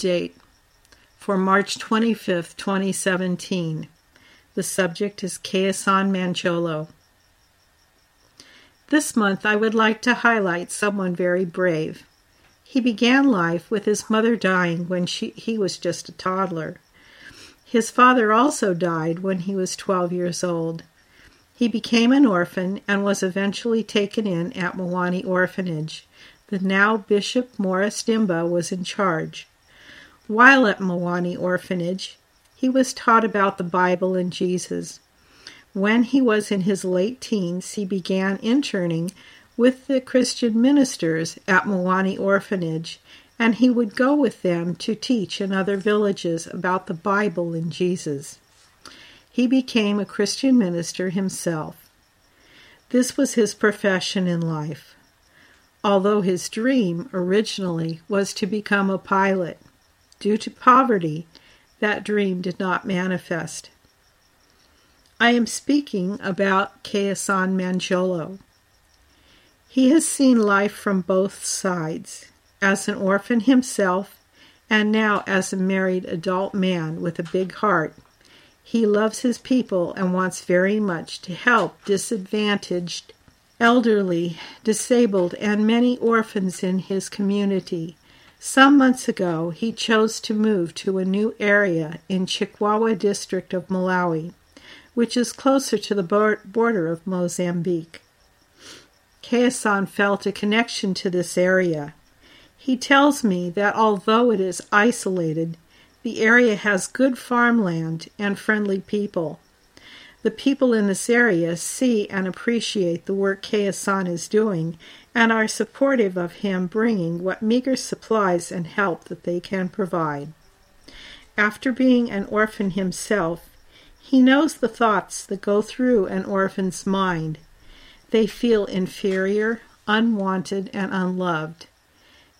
update for March 25th, 2017. The subject is Keason Mancholo. This month I would like to highlight someone very brave. He began life with his mother dying when she, he was just a toddler. His father also died when he was 12 years old. He became an orphan and was eventually taken in at Mwanni Orphanage. The now Bishop Morris Dimba was in charge. While at Mwanni Orphanage, he was taught about the Bible and Jesus. When he was in his late teens, he began interning with the Christian ministers at Mwanni Orphanage, and he would go with them to teach in other villages about the Bible and Jesus. He became a Christian minister himself. This was his profession in life, although his dream originally was to become a pilot. Due to poverty, that dream did not manifest. I am speaking about Keason Mancholo. He has seen life from both sides, as an orphan himself, and now as a married adult man with a big heart. He loves his people and wants very much to help disadvantaged, elderly, disabled, and many orphans in his community. Some months ago, he chose to move to a new area in Chikwawa district of Malawi, which is closer to the border of Mozambique. Keason felt a connection to this area. He tells me that although it is isolated, the area has good farmland and friendly people. The people in this area see and appreciate the work Keason is doing and are supportive of him bringing what meager supplies and help that they can provide. After being an orphan himself, he knows the thoughts that go through an orphan's mind. They feel inferior, unwanted, and unloved.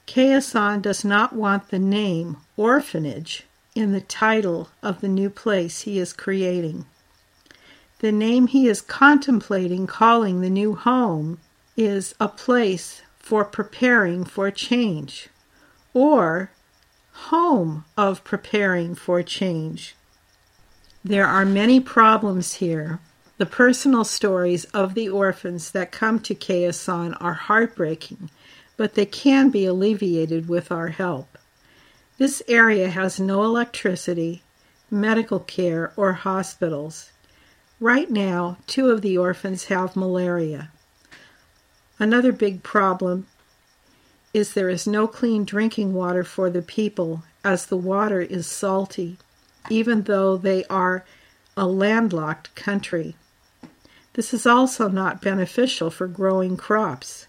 Keason does not want the name orphanage in the title of the new place he is creating. The name he is contemplating calling the new home is a place for preparing for change or home of preparing for change. There are many problems here. The personal stories of the orphans that come to Keason are heartbreaking, but they can be alleviated with our help. This area has no electricity, medical care, or hospitals. Right now, two of the orphans have malaria. Another big problem is there is no clean drinking water for the people as the water is salty, even though they are a landlocked country. This is also not beneficial for growing crops.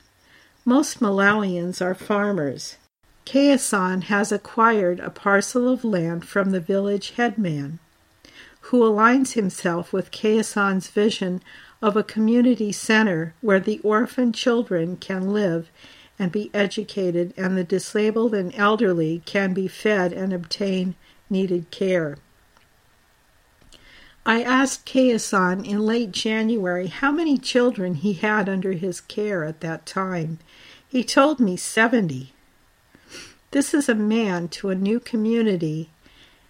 Most Malawians are farmers. Keason has acquired a parcel of land from the village headman, who aligns himself with Keason's vision of a community center where the orphan children can live and be educated, and the disabled and elderly can be fed and obtain needed care. I asked Keason in late January how many children he had under his care at that time. He told me 70. This is a man to a new community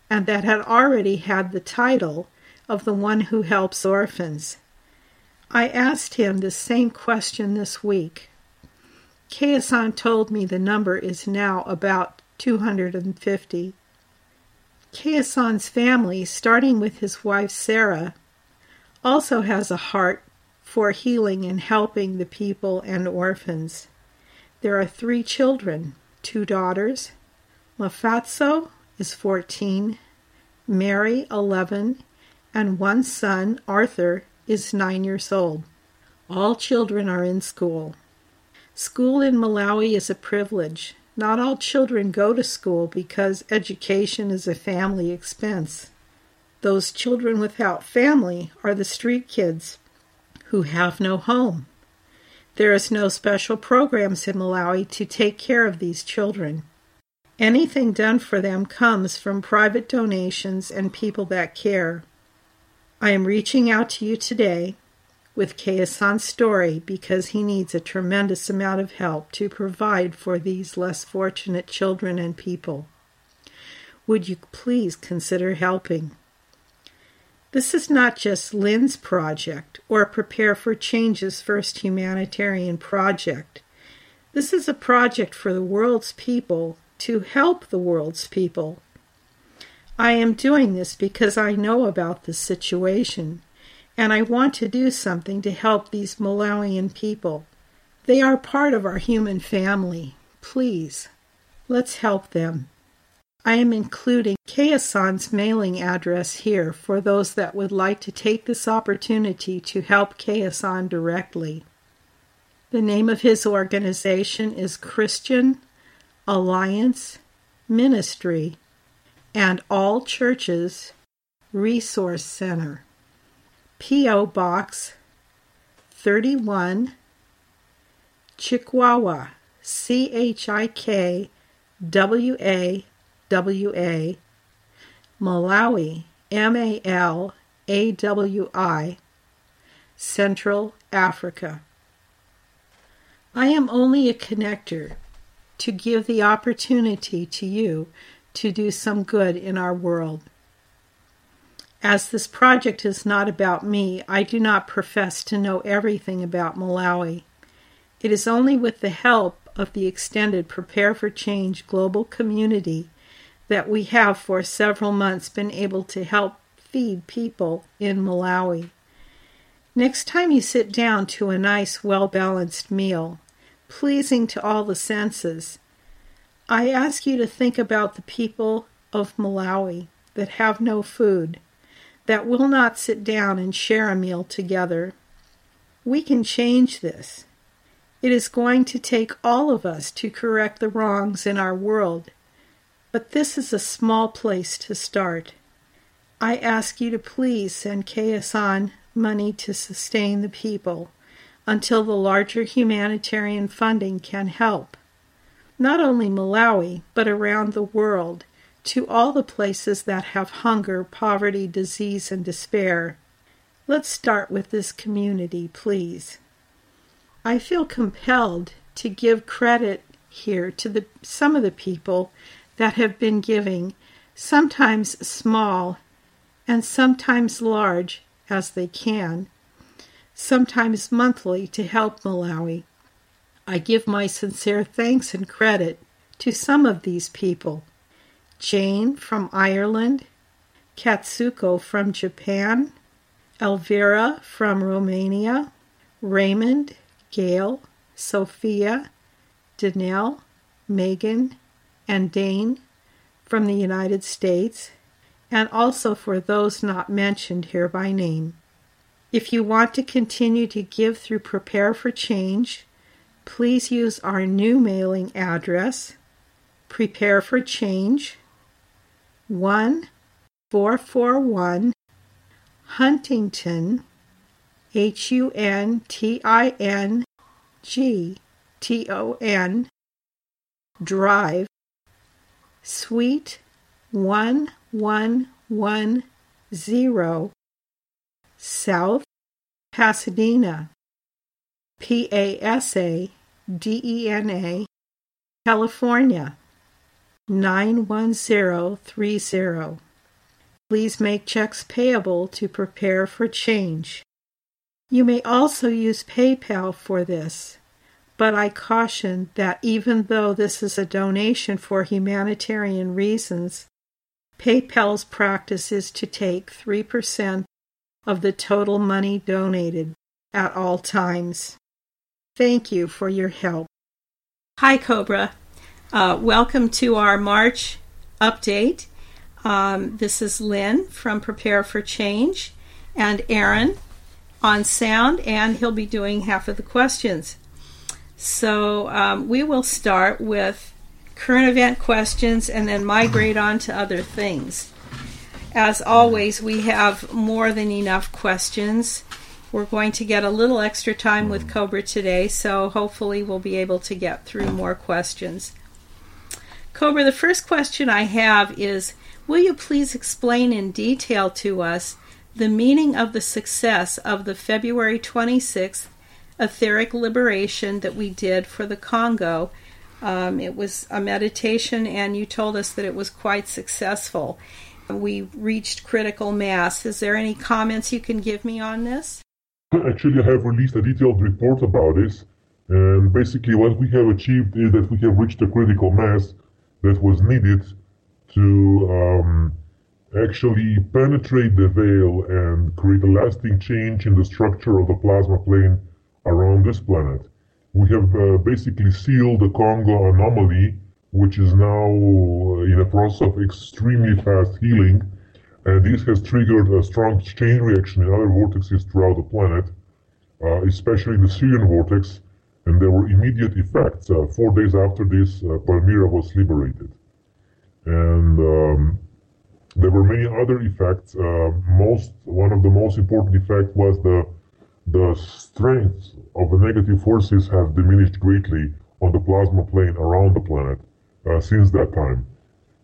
and that had already had the title of the one who helps orphans. I asked him the same question this week. Keason told me the number is now about 250. Keason's family, starting with his wife Sarah, also has a heart for healing and helping the people and orphans. There are three children two daughters. Mafatso is 14, Mary, 11, and one son, Arthur, is nine years old. All children are in school. School in Malawi is a privilege. Not all children go to school because education is a family expense. Those children without family are the street kids who have no home. There is no special programs in Malawi to take care of these children. Anything done for them comes from private donations and people that care. I am reaching out to you today with Keason's story because he needs a tremendous amount of help to provide for these less fortunate children and people. would you please consider helping? This is not just Lynn's project or Prepare for Change's first humanitarian project. This is a project for the world's people to help the world's people. I am doing this because I know about the situation and I want to do something to help these Malawian people. They are part of our human family. Please, let's help them. I am including Keason's mailing address here for those that would like to take this opportunity to help Kayasan directly. The name of his organization is Christian Alliance Ministry and All Churches Resource Center. P.O. Box 31 Chikwawa C H I K W A W A Malawi M A L A W I Central Africa. I am only a connector to give the opportunity to you to do some good in our world. As this project is not about me, I do not profess to know everything about Malawi. It is only with the help of the extended Prepare for Change global community that we have for several months been able to help feed people in Malawi. Next time you sit down to a nice, well balanced meal, pleasing to all the senses, I ask you to think about the people of Malawi that have no food, that will not sit down and share a meal together. We can change this. It is going to take all of us to correct the wrongs in our world, but this is a small place to start. I ask you to please send Keason money to sustain the people until the larger humanitarian funding can help. Not only Malawi, but around the world, to all the places that have hunger, poverty, disease, and despair. Let's start with this community, please. I feel compelled to give credit here to the, some of the people that have been giving, sometimes small and sometimes large as they can, sometimes monthly to help Malawi. I give my sincere thanks and credit to some of these people Jane from Ireland, Katsuko from Japan, Elvira from Romania, Raymond, Gail, Sophia, Danelle, Megan, and Dane from the United States, and also for those not mentioned here by name. If you want to continue to give through Prepare for Change, please use our new mailing address, Prepare for Change, 1441 Huntington, H U N T I N G T O N, Drive, Suite 1110, South Pasadena, P A S A D E N A, California 91030. Please make checks payable to prepare for change. You may also use PayPal for this but I caution that even though this is a donation for humanitarian reasons, PayPal's practice is to take 3% of the total money donated at all times. Thank you for your help. Hi, Cobra. Uh, welcome to our March update. Um, this is Lynn from Prepare for Change and Aaron on sound, and he'll be doing half of the questions. So um, we will start with current event questions and then migrate on to other things. As always, we have more than enough questions. We're going to get a little extra time with Cobra today, so hopefully we'll be able to get through more questions. Cobra, the first question I have is Will you please explain in detail to us the meaning of the success of the February 26th etheric liberation that we did for the Congo Um, it was a meditation, and you told us that it was quite successful. We reached critical mass. Is there any comments you can give me on this? Actually, I have released a detailed report about this, and basically, what we have achieved is that we have reached a critical mass that was needed to um, actually penetrate the veil and create a lasting change in the structure of the plasma plane around this planet. We have uh, basically sealed the Congo anomaly, which is now in a process of extremely fast healing, and this has triggered a strong chain reaction in other vortexes throughout the planet, uh, especially the Syrian vortex, and there were immediate effects. Uh, four days after this, uh, Palmyra was liberated. And um, there were many other effects. Uh, most one of the most important effects was the the strength of the negative forces have diminished greatly on the plasma plane around the planet uh, since that time.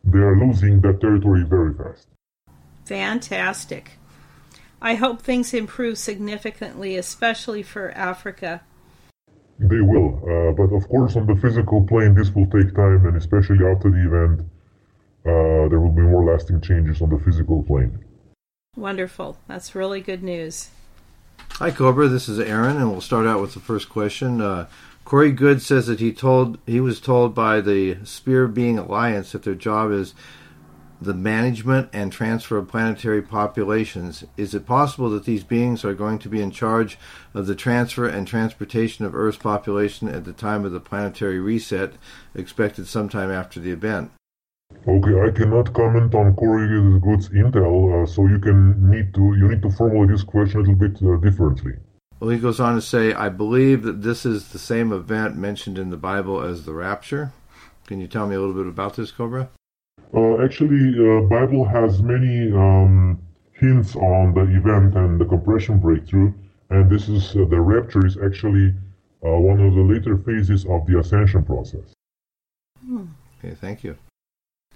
They are losing that territory very fast. Fantastic. I hope things improve significantly, especially for Africa. They will, uh, but of course, on the physical plane, this will take time, and especially after the event, uh, there will be more lasting changes on the physical plane. Wonderful. That's really good news. Hi, Cobra. This is Aaron, and we'll start out with the first question. Uh, Corey Goode says that he told he was told by the Sphere Being Alliance that their job is the management and transfer of planetary populations. Is it possible that these beings are going to be in charge of the transfer and transportation of Earth's population at the time of the planetary reset, expected sometime after the event? Okay, I cannot comment on Corey Goode's intel, uh, so you can need to you need to formulate this question a little bit uh, differently. Well, he goes on to say, I believe that this is the same event mentioned in the Bible as the rapture. Can you tell me a little bit about this, Cobra? Uh, actually, uh, Bible has many um, hints on the event and the compression breakthrough, and this is uh, the rapture is actually uh, one of the later phases of the ascension process. Hmm. Okay, thank you.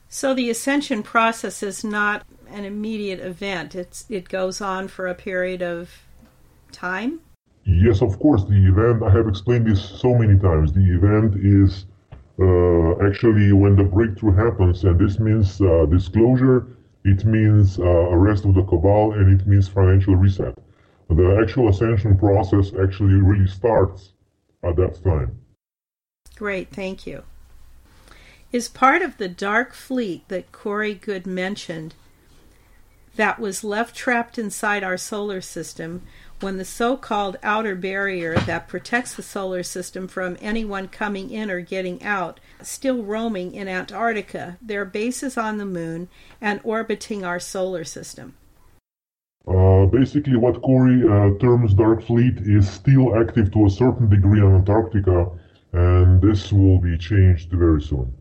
So the ascension process is not an immediate event. It's it goes on for a period of time. Yes, of course. The event I have explained this so many times. The event is actually when the breakthrough happens, and this means uh, disclosure. It means uh, arrest of the cabal, and it means financial reset. The actual ascension process actually really starts at that time. Great, thank you is part of the dark fleet that Corey Goode mentioned that was left trapped inside our solar system when the so called outer barrier that protects the solar system from anyone coming in or getting out still roaming in Antarctica, their bases on the moon, and orbiting our solar system. Uh, basically, what Corey uh, terms Dark Fleet is still active to a certain degree on Antarctica, and this will be changed very soon.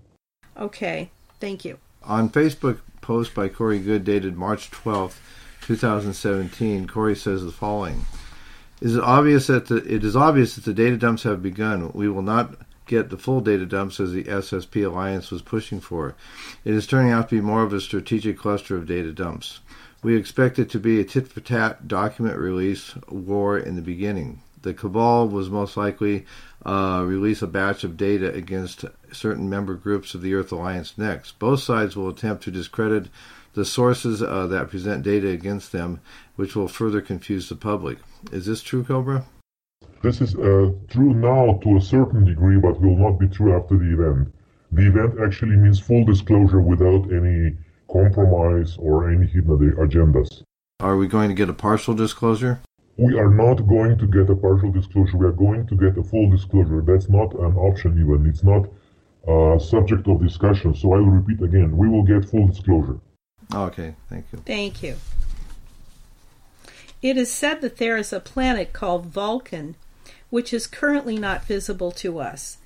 Okay, thank you. On Facebook post by Corey Goode dated March 12th, 2017, Corey says the following. Is it obvious that the, it is obvious that the data dumps have begun. We will not get the full data dumps as the SSP Alliance was pushing for. It is turning out to be more of a strategic cluster of data dumps. We expect it to be a tit for tat document release war in the beginning. The cabal was most likely uh, release a batch of data against certain member groups of the Earth Alliance next. Both sides will attempt to discredit the sources uh, that present data against them, which will further confuse the public. Is this true, Cobra? This is uh, true now to a certain degree, but will not be true after the event. The event actually means full disclosure without any compromise or any hidden agendas. Are we going to get a partial disclosure? we are not going to get a partial disclosure. We are going to get a full disclosure. That's not an option even. It's not a subject of discussion. So I will repeat again. We will get full disclosure. Okay, thank you. Thank you. It is said that there is a planet called Vulcan, which is currently not visible to us.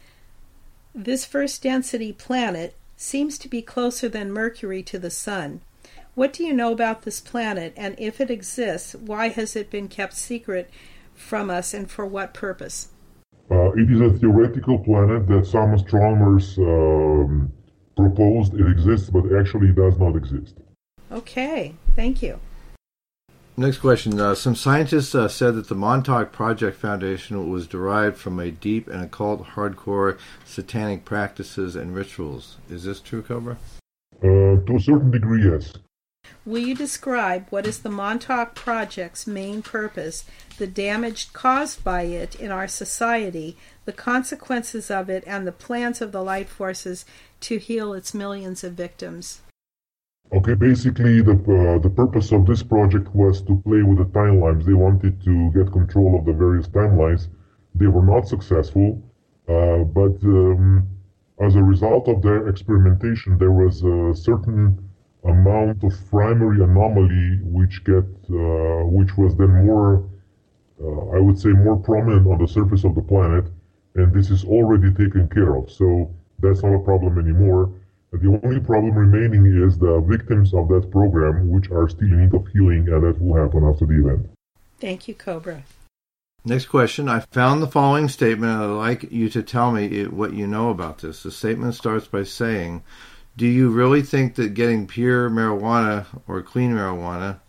This first density planet seems to be closer than Mercury to the Sun. What do you know about this planet, and if it exists, why has it been kept secret from us, and for what purpose? Uh, it is a theoretical planet that some astronomers um, proposed it exists, but actually does not exist. Okay, thank you. Next question. Uh, some scientists uh, said that the Montauk Project Foundation was derived from a deep and occult, hardcore satanic practices and rituals. Is this true, Cobra? Uh, to a certain degree, yes. Will you describe what is the Montauk Project's main purpose, the damage caused by it in our society, the consequences of it, and the plans of the light forces to heal its millions of victims? Okay, basically, the uh, the purpose of this project was to play with the timelines. They wanted to get control of the various timelines. They were not successful, uh, but um, as a result of their experimentation, there was a certain amount of primary anomaly which get uh, which was then more, uh, I would say, more prominent on the surface of the planet, and this is already taken care of. So that's not a problem anymore. The only problem remaining is the victims of that program, which are still in need of healing, and that will happen after the event. Thank you, Cobra. Next question. I found the following statement, and I'd like you to tell me what you know about this. The statement starts by saying, Do you really think that getting pure marijuana or clean marijuana?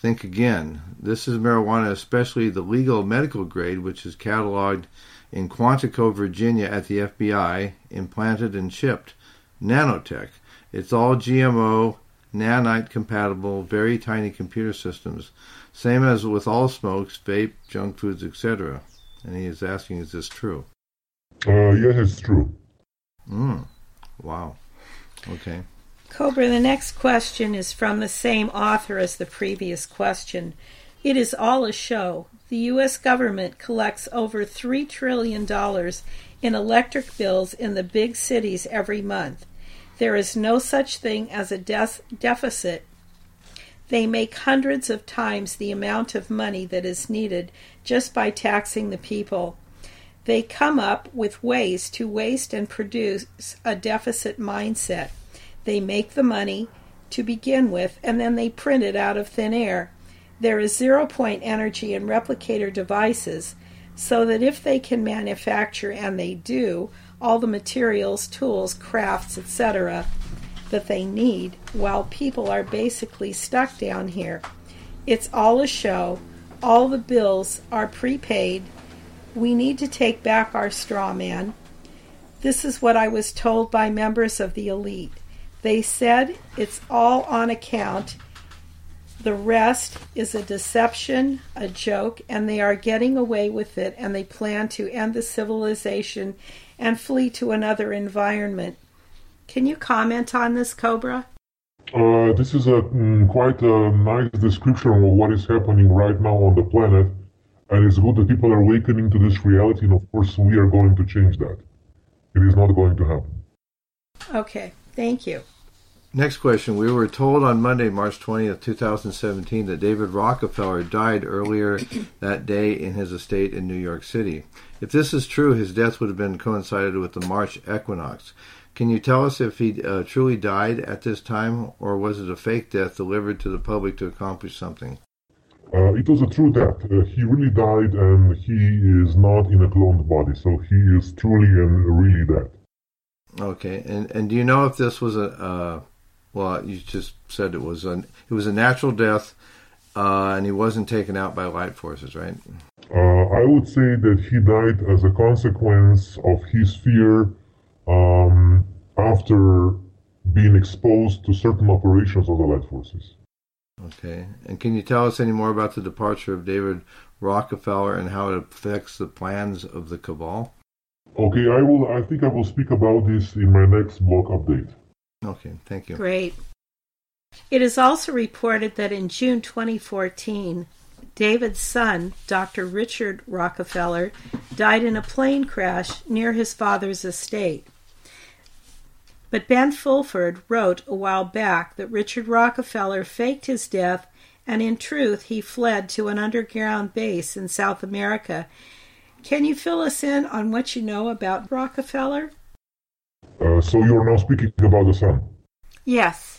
Think again. This is marijuana, especially the legal medical grade, which is cataloged in Quantico, Virginia at the FBI, implanted and shipped. Nanotech. It's all GMO, nanite compatible, very tiny computer systems. Same as with all smokes, vape, junk foods, etc. And he is asking, is this true? Uh, yes, it's true. Mm. Wow. Okay. Cobra, the next question is from the same author as the previous question. It is all a show. The U.S. government collects over $3 trillion in electric bills in the big cities every month. There is no such thing as a de- deficit they make hundreds of times the amount of money that is needed just by taxing the people. They come up with ways to waste and produce a deficit mindset. They make the money to begin with and then they print it out of thin air. There is zero point energy in replicator devices, so that if they can manufacture, and they do, all the materials, tools, crafts, etc., that they need while people are basically stuck down here. It's all a show. All the bills are prepaid. We need to take back our straw man. This is what I was told by members of the elite. They said it's all on account. The rest is a deception, a joke, and they are getting away with it, and they plan to end the civilization and flee to another environment. Can you comment on this, Cobra? Uh, this is a mm, quite a nice description of what is happening right now on the planet, and it's good that people are awakening to this reality. And of course, we are going to change that. It is not going to happen. Okay, thank you. Next question. We were told on Monday, March 20th, 2017, that David Rockefeller died earlier that day in his estate in New York City. If this is true, his death would have been coincided with the March equinox. Can you tell us if he uh, truly died at this time, or was it a fake death delivered to the public to accomplish something? Uh, it was a true death. Uh, he really died, and he is not in a cloned body, so he is truly and really dead. Okay, and and do you know if this was a uh, well? You just said it was a it was a natural death, uh, and he wasn't taken out by light forces, right? Uh, I would say that he died as a consequence of his fear um, after being exposed to certain operations of the light forces. Okay. And can you tell us any more about the departure of David Rockefeller and how it affects the plans of the cabal? Okay, I will I think I will speak about this in my next blog update. Okay, thank you. Great. It is also reported that in June 2014, David's son, Dr. Richard Rockefeller, died in a plane crash near his father's estate. But Ben Fulford wrote a while back that Richard Rockefeller faked his death and in truth he fled to an underground base in South America. Can you fill us in on what you know about Rockefeller? Uh, so you're now speaking about the son? Yes.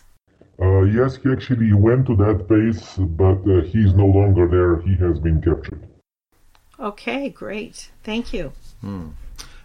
Uh, yes, he actually went to that base, but uh, he's no longer there. He has been captured. Okay, great. Thank you. Hmm.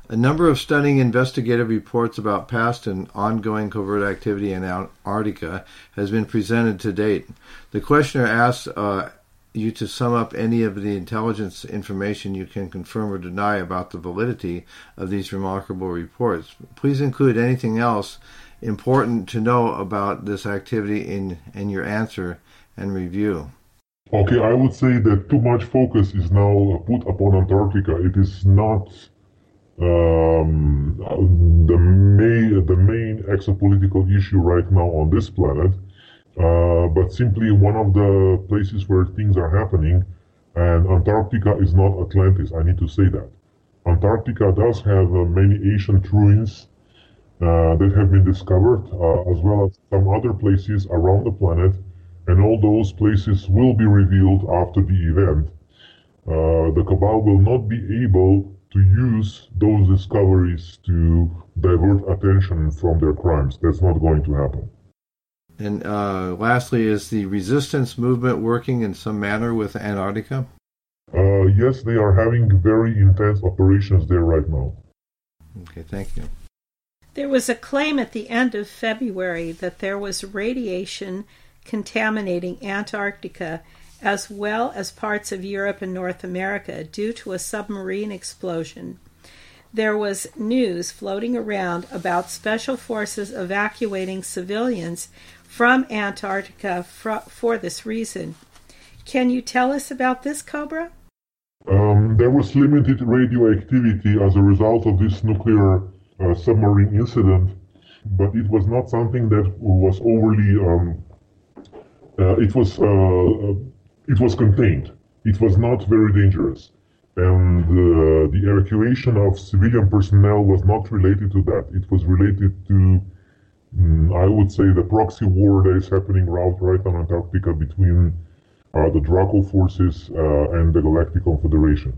A number of stunning investigative reports about past and ongoing covert activity in Antarctica has been presented to date. The questioner asks, uh, you to sum up any of the intelligence information you can confirm or deny about the validity of these remarkable reports. Please include anything else important to know about this activity in, in your answer and review. Okay, I would say that too much focus is now put upon Antarctica. It is not um, the main the main exopolitical issue right now on this planet, uh, but simply one of the places where things are happening. And Antarctica is not Atlantis. I need to say that. Antarctica does have uh, many ancient ruins uh, that have been discovered, uh, as well as some other places around the planet, and all those places will be revealed after the event. Uh, the Cabal will not be able to use those discoveries to divert attention from their crimes. That's not going to happen. And uh, lastly, is the resistance movement working in some manner with Antarctica? Uh, yes, they are having very intense operations there right now. Okay, thank you. There was a claim at the end of February that there was radiation contaminating Antarctica as well as parts of Europe and North America due to a submarine explosion. There was news floating around about special forces evacuating civilians from Antarctica for, for this reason. Can you tell us about this, Cobra? Um, there was limited radioactivity as a result of this nuclear uh, submarine incident, but it was not something that was overly. Um, uh, it was uh, it was contained. It was not very dangerous. And uh, the evacuation of civilian personnel was not related to that. It was related to, I would say, the proxy war that is happening right, right on Antarctica between uh, the Draco forces uh, and the Galactic Confederation.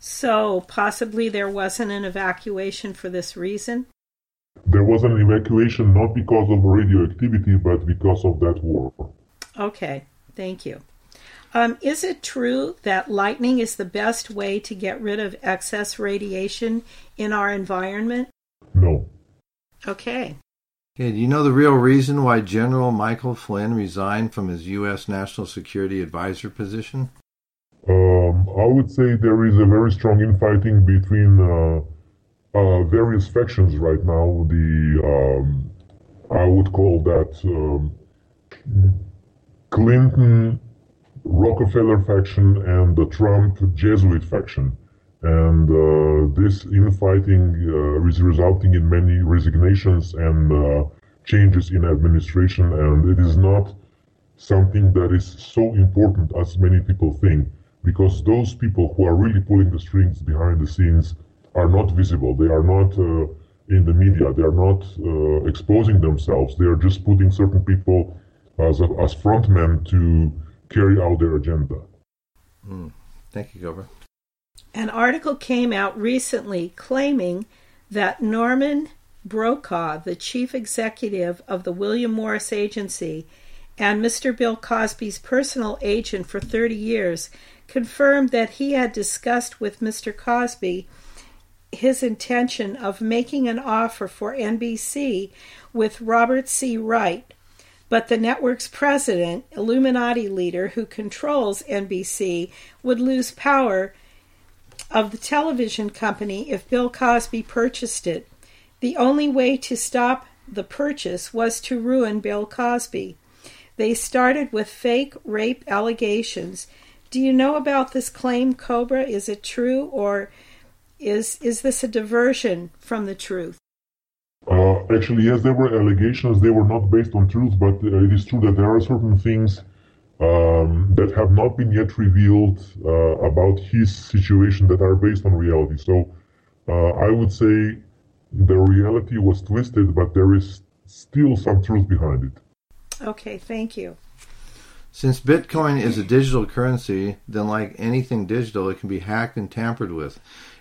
So, possibly there wasn't an evacuation for this reason? There was an evacuation not because of radioactivity, but because of that war. Okay, thank you. Um, is it true that lightning is the best way to get rid of excess radiation in our environment? No. Okay. Okay, do you know the real reason why General Michael Flynn resigned from his U.S. National Security Advisor position? Um, I would say there is a very strong infighting between uh, uh, various factions right now. The um, I would call that um, Clinton Rockefeller faction and the Trump Jesuit faction. And uh, this infighting uh, is resulting in many resignations and uh, changes in administration, and it is not something that is so important as many people think, because those people who are really pulling the strings behind the scenes are not visible. They are not uh, in the media. They are not uh, exposing themselves. They are just putting certain people as, a, as frontmen to carry out their agenda. Mm. Thank you, Gilbert. An article came out recently claiming that Norman Brokaw, the chief executive of the William Morris Agency and Mr. Bill Cosby's personal agent for 30 years, confirmed that he had discussed with Mr. Cosby his intention of making an offer for NBC with Robert C. Wright but the network's president, Illuminati leader who controls NBC, would lose power of the television company if Bill Cosby purchased it. The only way to stop the purchase was to ruin Bill Cosby. They started with fake rape allegations. Do you know about this claim, Cobra? Is it true or is is this a diversion from the truth? Uh, actually, yes, there were allegations. They were not based on truth, but uh, it is true that there are certain things um, that have not been yet revealed uh, about his situation that are based on reality. So uh, I would say the reality was twisted, but there is still some truth behind it. Okay, thank you. Since Bitcoin is a digital currency, then like anything digital, it can be hacked and tampered with.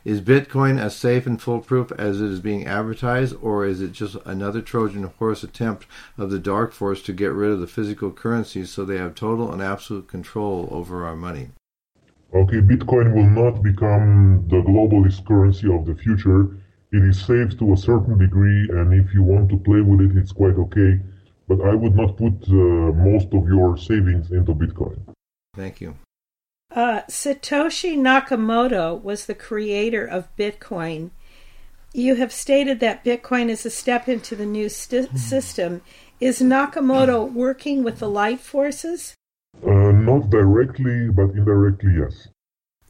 Is Bitcoin as safe and foolproof as it is being advertised, or is it just another Trojan horse attempt of the dark force to get rid of the physical currencies so they have total and absolute control over our money? Okay, Bitcoin will not become the globalist currency of the future. It is safe to a certain degree, and if you want to play with it, it's quite okay. But I would not put uh, most of your savings into Bitcoin. Thank you. Uh, Satoshi Nakamoto was the creator of Bitcoin. You have stated that Bitcoin is a step into the new st- system. Is Nakamoto working with the light forces? Uh, not directly, but indirectly, yes.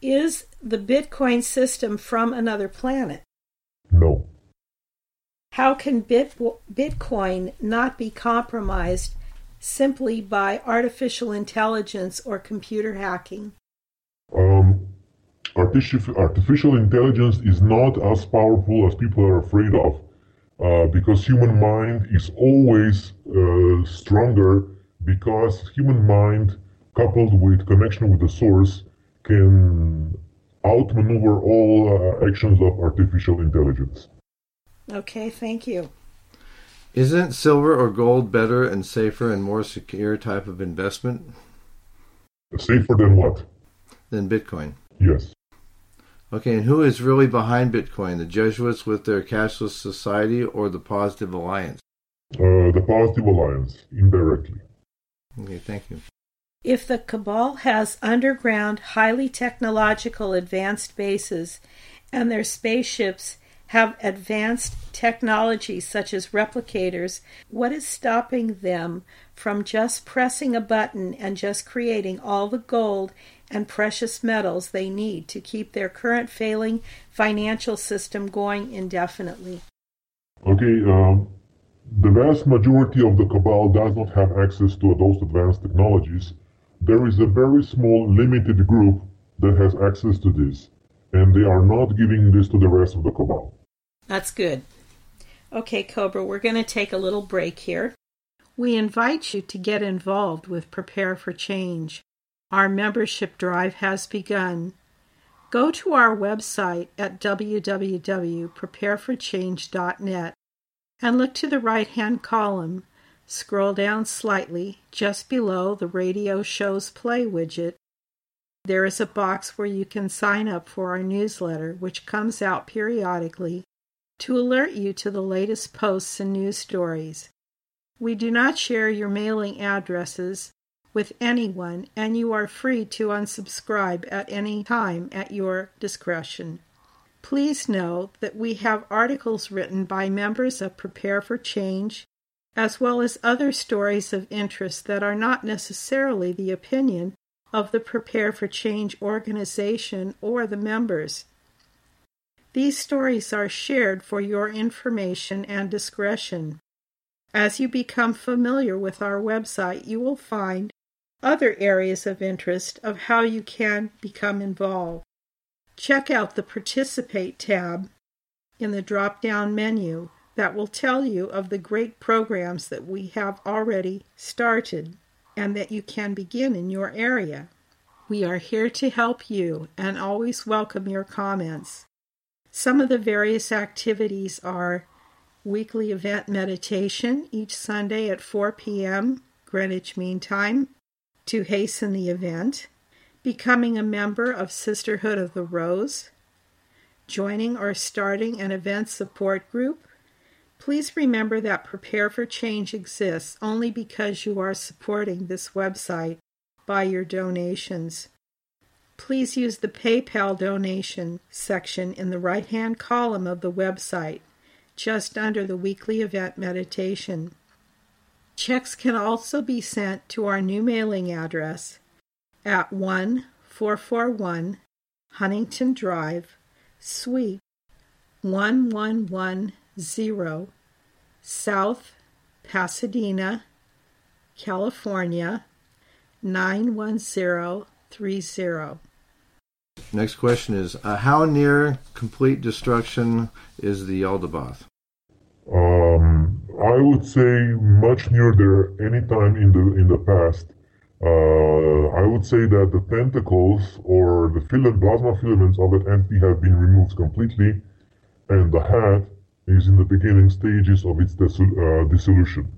Is the Bitcoin system from another planet? No. How can Bit- Bitcoin not be compromised simply by artificial intelligence or computer hacking? Artificial, artificial intelligence is not as powerful as people are afraid of uh, because human mind is always uh, stronger because human mind coupled with connection with the source can outmaneuver all uh, actions of artificial intelligence. Okay, thank you. Isn't silver or gold better and safer and more secure type of investment? Safer than what? Than Bitcoin. Yes. Okay, and who is really behind Bitcoin? The Jesuits with their cashless society or the Positive Alliance? Uh, the Positive Alliance, indirectly. Okay, thank you. If the Cabal has underground, highly technological advanced bases and their spaceships have advanced technology such as replicators, what is stopping them from just pressing a button and just creating all the gold and precious metals they need to keep their current failing financial system going indefinitely? Okay, um, the vast majority of the cabal does not have access to those advanced technologies. There is a very small, limited group that has access to this, and they are not giving this to the rest of the cabal. That's good. Okay, Cobra, we're going to take a little break here. We invite you to get involved with Prepare for Change. Our membership drive has begun. Go to our website at www.prepareforchange.net and look to the right hand column. Scroll down slightly just below the radio show's play widget. There is a box where you can sign up for our newsletter, which comes out periodically to alert you to the latest posts and news stories. We do not share your mailing addresses with anyone, and you are free to unsubscribe at any time at your discretion. Please know that we have articles written by members of Prepare for Change, as well as other stories of interest that are not necessarily the opinion of the Prepare for Change organization or the members. These stories are shared for your information and discretion. As you become familiar with our website, you will find other areas of interest of how you can become involved. Check out the Participate tab in the drop down menu that will tell you of the great programs that we have already started and that you can begin in your area. We are here to help you and always welcome your comments. Some of the various activities are weekly event meditation each Sunday at 4 p.m. Greenwich Mean Time to hasten the event, becoming a member of Sisterhood of the Rose, joining or starting an event support group. Please remember that Prepare for Change exists only because you are supporting this website by your donations please use the PayPal donation section in the right hand column of the website, just under the weekly event meditation. Checks can also be sent to our new mailing address at 1441 Huntington Drive, Suite 1110, South Pasadena, California 91030. Next question is uh, How near complete destruction is the Yaldabaoth? Um, I would say much near there any time in the in the past. Uh, I would say that the tentacles or the filament, plasma filaments of that entity have been removed completely, and the hat is in the beginning stages of its uh, dissolution.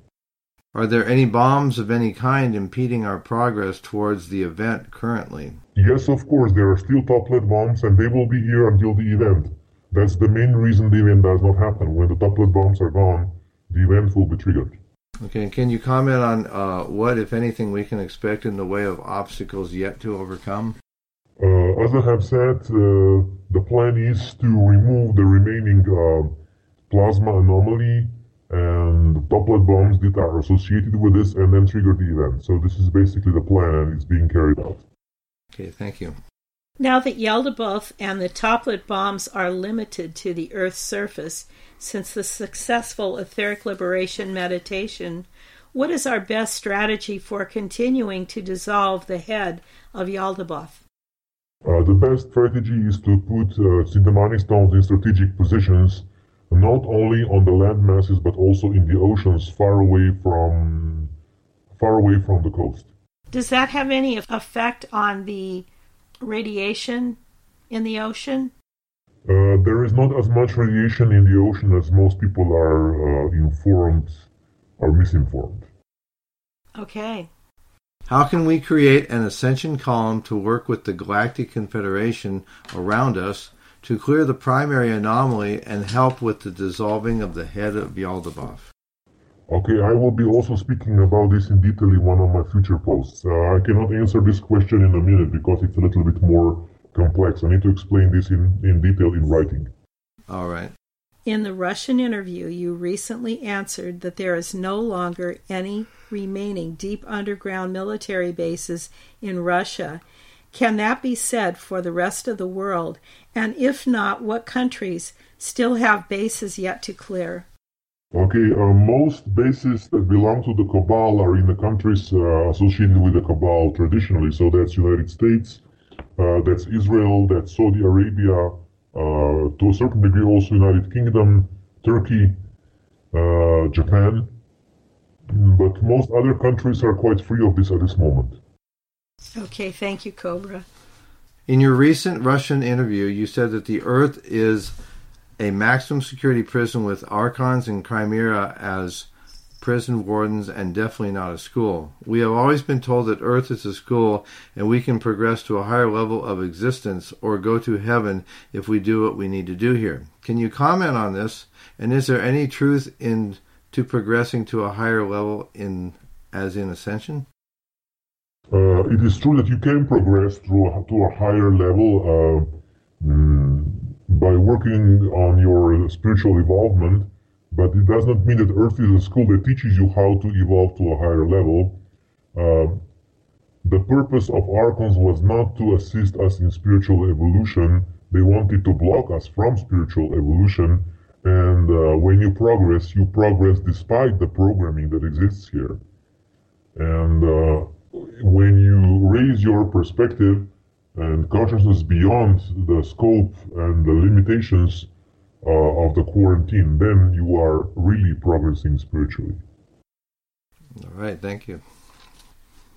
Are there any bombs of any kind impeding our progress towards the event currently? Yes, of course, there are still toplet bombs and they will be here until the event. That's the main reason the event does not happen. When the toplet bombs are gone, the event will be triggered. Okay, can you comment on uh, what, if anything, we can expect in the way of obstacles yet to overcome? as I have said, uh, the plan is to remove the remaining uh, plasma anomaly and Toplet bombs that are associated with this and then trigger the event. So this is basically the plan and it's being carried out. Okay, thank you. Now that Yaldabaoth and the toplet bombs are limited to the Earth's surface, since the successful etheric liberation meditation, what is our best strategy for continuing to dissolve the head of Yaldabaoth? Uh, the best strategy is to put uh, Cintamani stones in strategic positions, not only on the land masses but also in the oceans far away from far away from the coast. Does that have any effect on the radiation in the ocean? Uh, there is not as much radiation in the ocean as most people are uh, informed or misinformed. Okay. How can we create an ascension column to work with the Galactic Confederation around us to clear the primary anomaly and help with the dissolving of the head of Yaldabaoth? Okay, I will be also speaking about this in detail in one of my future posts. Uh, I cannot answer this question in a minute because it's a little bit more complex. I need to explain this in, in detail in writing. All right. In the Russian interview, you recently answered that there is no longer any remaining deep underground military bases in Russia. Can that be said for the rest of the world? And if not, what countries still have bases yet to clear? Okay, uh, most bases that belong to the Cabal are in the countries uh, associated with the Cabal traditionally. So that's United States, that's Israel, that's Saudi Arabia, uh, to a certain degree also United Kingdom, Turkey, uh, Japan. But most other countries are quite free of this at this moment. Okay, thank you, Cobra. In your recent Russian interview, you said that the Earth is a maximum security prison with archons and chimera as prison wardens and definitely not a school. We have always been told that Earth is a school and we can progress to a higher level of existence or go to heaven if we do what we need to do here. Can you comment on this? And is there any truth in to progressing to a higher level in as in ascension? Uh, it is true that you can progress through a, to a higher level uh, mm, by working on your spiritual evolvement, but it does not mean that Earth is a school that teaches you how to evolve to a higher level. Uh, the purpose of Archons was not to assist us in spiritual evolution. They wanted to block us from spiritual evolution. And uh, when you progress, you progress despite the programming that exists here. And uh, when you raise your perspective and consciousness beyond the scope and the limitations uh, of the quarantine, then you are really progressing spiritually. All right, thank you.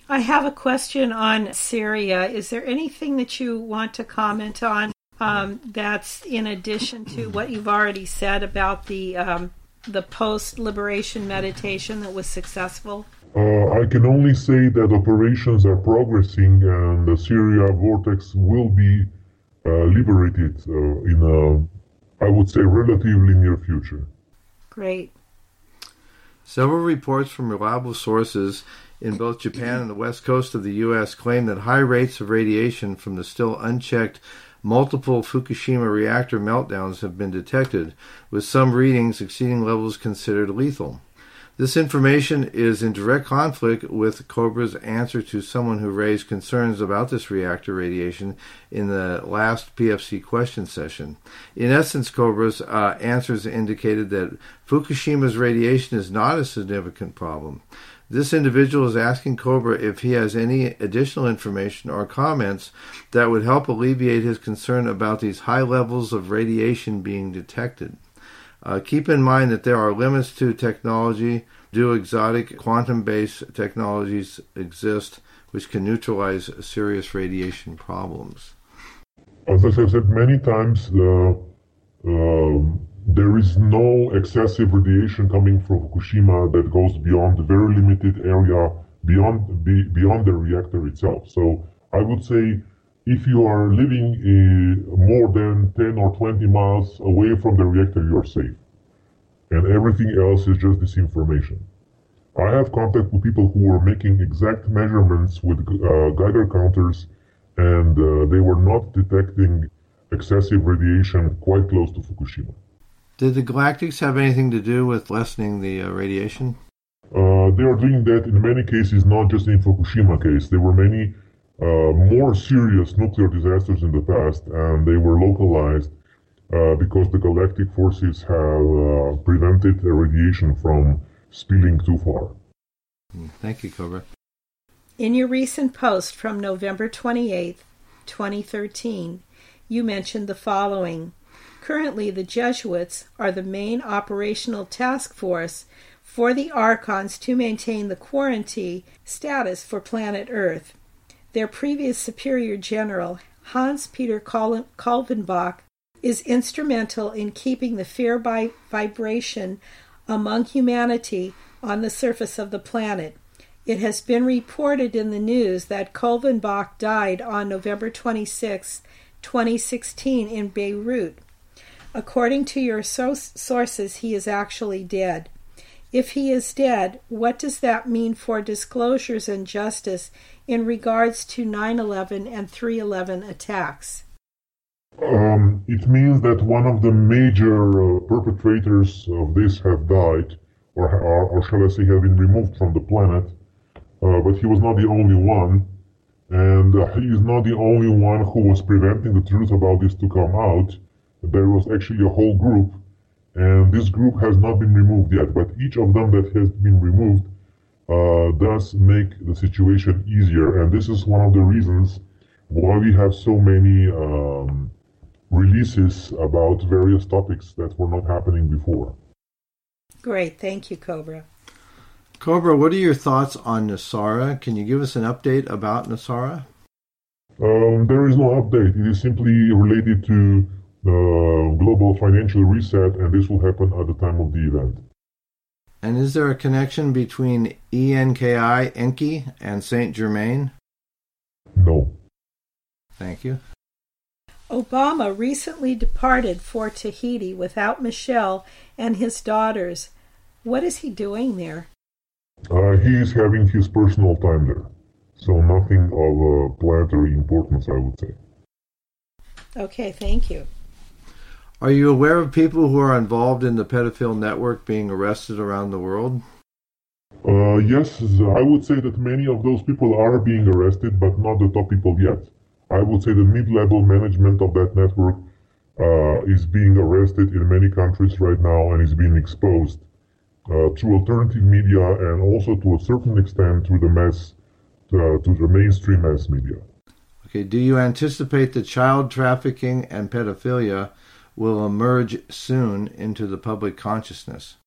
I have a question on Syria. Is there anything that you want to comment on um, that's in addition to what you've already said about the um, the post liberation meditation that was successful? Uh, I can only say that operations are progressing and the Syria vortex will be uh, liberated uh, in a, I would say, relatively near future. Great. Several reports from reliable sources in both Japan and the west coast of the U.S. claim that high rates of radiation from the still unchecked multiple Fukushima reactor meltdowns have been detected, with some readings exceeding levels considered lethal. This information is in direct conflict with Cobra's answer to someone who raised concerns about this reactor radiation in the last PFC question session. In essence, Cobra's uh, answers indicated that Fukushima's radiation is not a significant problem. This individual is asking Cobra if he has any additional information or comments that would help alleviate his concern about these high levels of radiation being detected. Uh, keep in mind that there are limits to technology. Do exotic quantum-based technologies exist which can neutralize serious radiation problems? As I said many times, uh, there is no excessive radiation coming from Fukushima that goes beyond the very limited area beyond be, beyond the reactor itself. So I would say if you are living uh, more than 10 or 20 miles away from the reactor, you are safe. And everything else is just disinformation. I have contact with people who are making exact measurements with uh, Geiger counters and uh, they were not detecting excessive radiation quite close to Fukushima. Did the galactics have anything to do with lessening the uh, radiation? Uh, they are doing that in many cases, not just in Fukushima case. There were many more serious nuclear disasters in the past, and they were localized uh, because the galactic forces have uh, prevented the radiation from spilling too far. Hmm, thank you, Cobra. In your recent post from November 28, 2013, you mentioned the following. Currently, the Jesuits are the main operational task force for the Archons to maintain the quarantine status for planet Earth. Their previous superior general, Hans Peter Kolvenbach, is instrumental in keeping the fear by vibration among humanity on the surface of the planet. It has been reported in the news that Kolvenbach died on November 26, 2016, in Beirut. According to your so- sources, he is actually dead. If he is dead, what does that mean for disclosures and justice in regards to 9 11 and 3 11 attacks? Um, it means that one of the major uh, perpetrators of this have died, or, or, or, shall I say, have been removed from the planet. Uh, but he was not the only one, and uh, he is not the only one who was preventing the truth about this to come out. There was actually a whole group, and this group has not been removed yet. But each of them that has been removed uh, does make the situation easier, and this is one of the reasons why we have so many. Um, releases about various topics that were not happening before. Great, thank you, Cobra. Cobra, what are your thoughts on NESARA? Can you give us an update about NESARA? Um, there is no update. It is simply related to the global financial reset, and this will happen at the time of the event. And is there a connection between ENKI, Enki, and Saint Germain? No. Thank you. Obama recently departed for Tahiti without Michelle and his daughters. What is he doing there? Uh, he is having his personal time there. So nothing of uh, planetary importance, I would say. Okay, thank you. Are you aware of people who are involved in the pedophile network being arrested around the world? Uh, yes, I would say that many of those people are being arrested, but not the top people yet. I would say the mid-level management of that network uh, is being arrested in many countries right now and is being exposed uh, through alternative media and also to a certain extent through the mass, uh, to the mainstream mass media. Okay, do you anticipate that child trafficking and pedophilia will emerge soon into the public consciousness?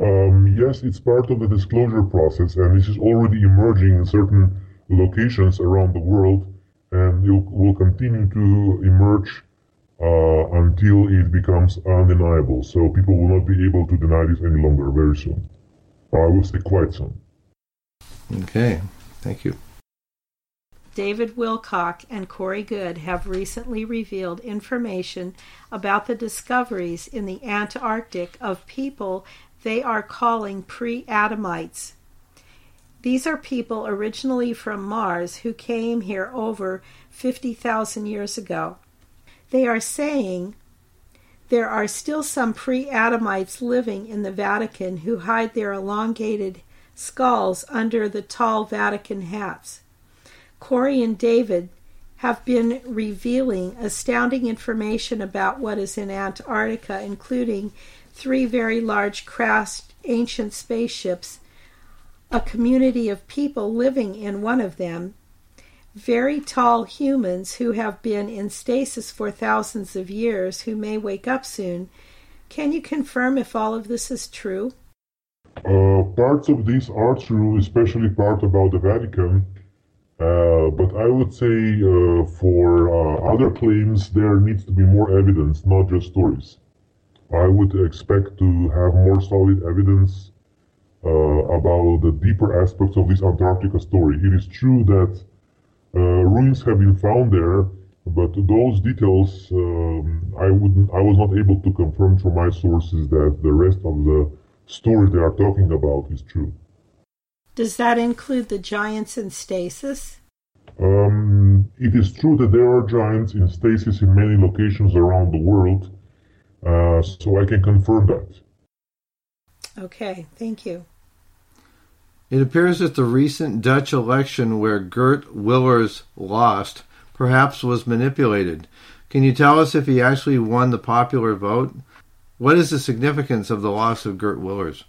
Um, yes, it's part of the disclosure process, and this is already emerging in certain locations around the world and it will continue to emerge uh, until it becomes undeniable. So people will not be able to deny this any longer very soon. I will say quite soon. Okay, thank you. David Wilcock and Corey Goode have recently revealed information about the discoveries in the Antarctic of people they are calling pre Adamites. These are people originally from Mars who came here over 50,000 years ago. They are saying there are still some pre Adamites living in the Vatican who hide their elongated skulls under the tall Vatican hats. Corey and David have been revealing astounding information about what is in Antarctica, including three very large crashed ancient spaceships a community of people living in one of them, very tall humans who have been in stasis for thousands of years who may wake up soon. Can you confirm if all of this is true? Uh, parts of this are true, especially part about the Vatican. Uh, but I would say uh, for uh, other claims, there needs to be more evidence, not just stories. I would expect to have more solid evidence uh, about the deeper aspects of this Antarctica story. It is true that uh, ruins have been found there, but those details um, I wouldn't, I was not able to confirm from my sources that the rest of the story they are talking about is true. Does that include the giants in stasis? Um, it is true that there are giants in stasis in many locations around the world, uh, so I can confirm that. Okay, thank you. It appears that the recent Dutch election where Geert Wilders lost perhaps was manipulated. Can you tell us if he actually won the popular vote? What is the significance of the loss of Geert Wilders?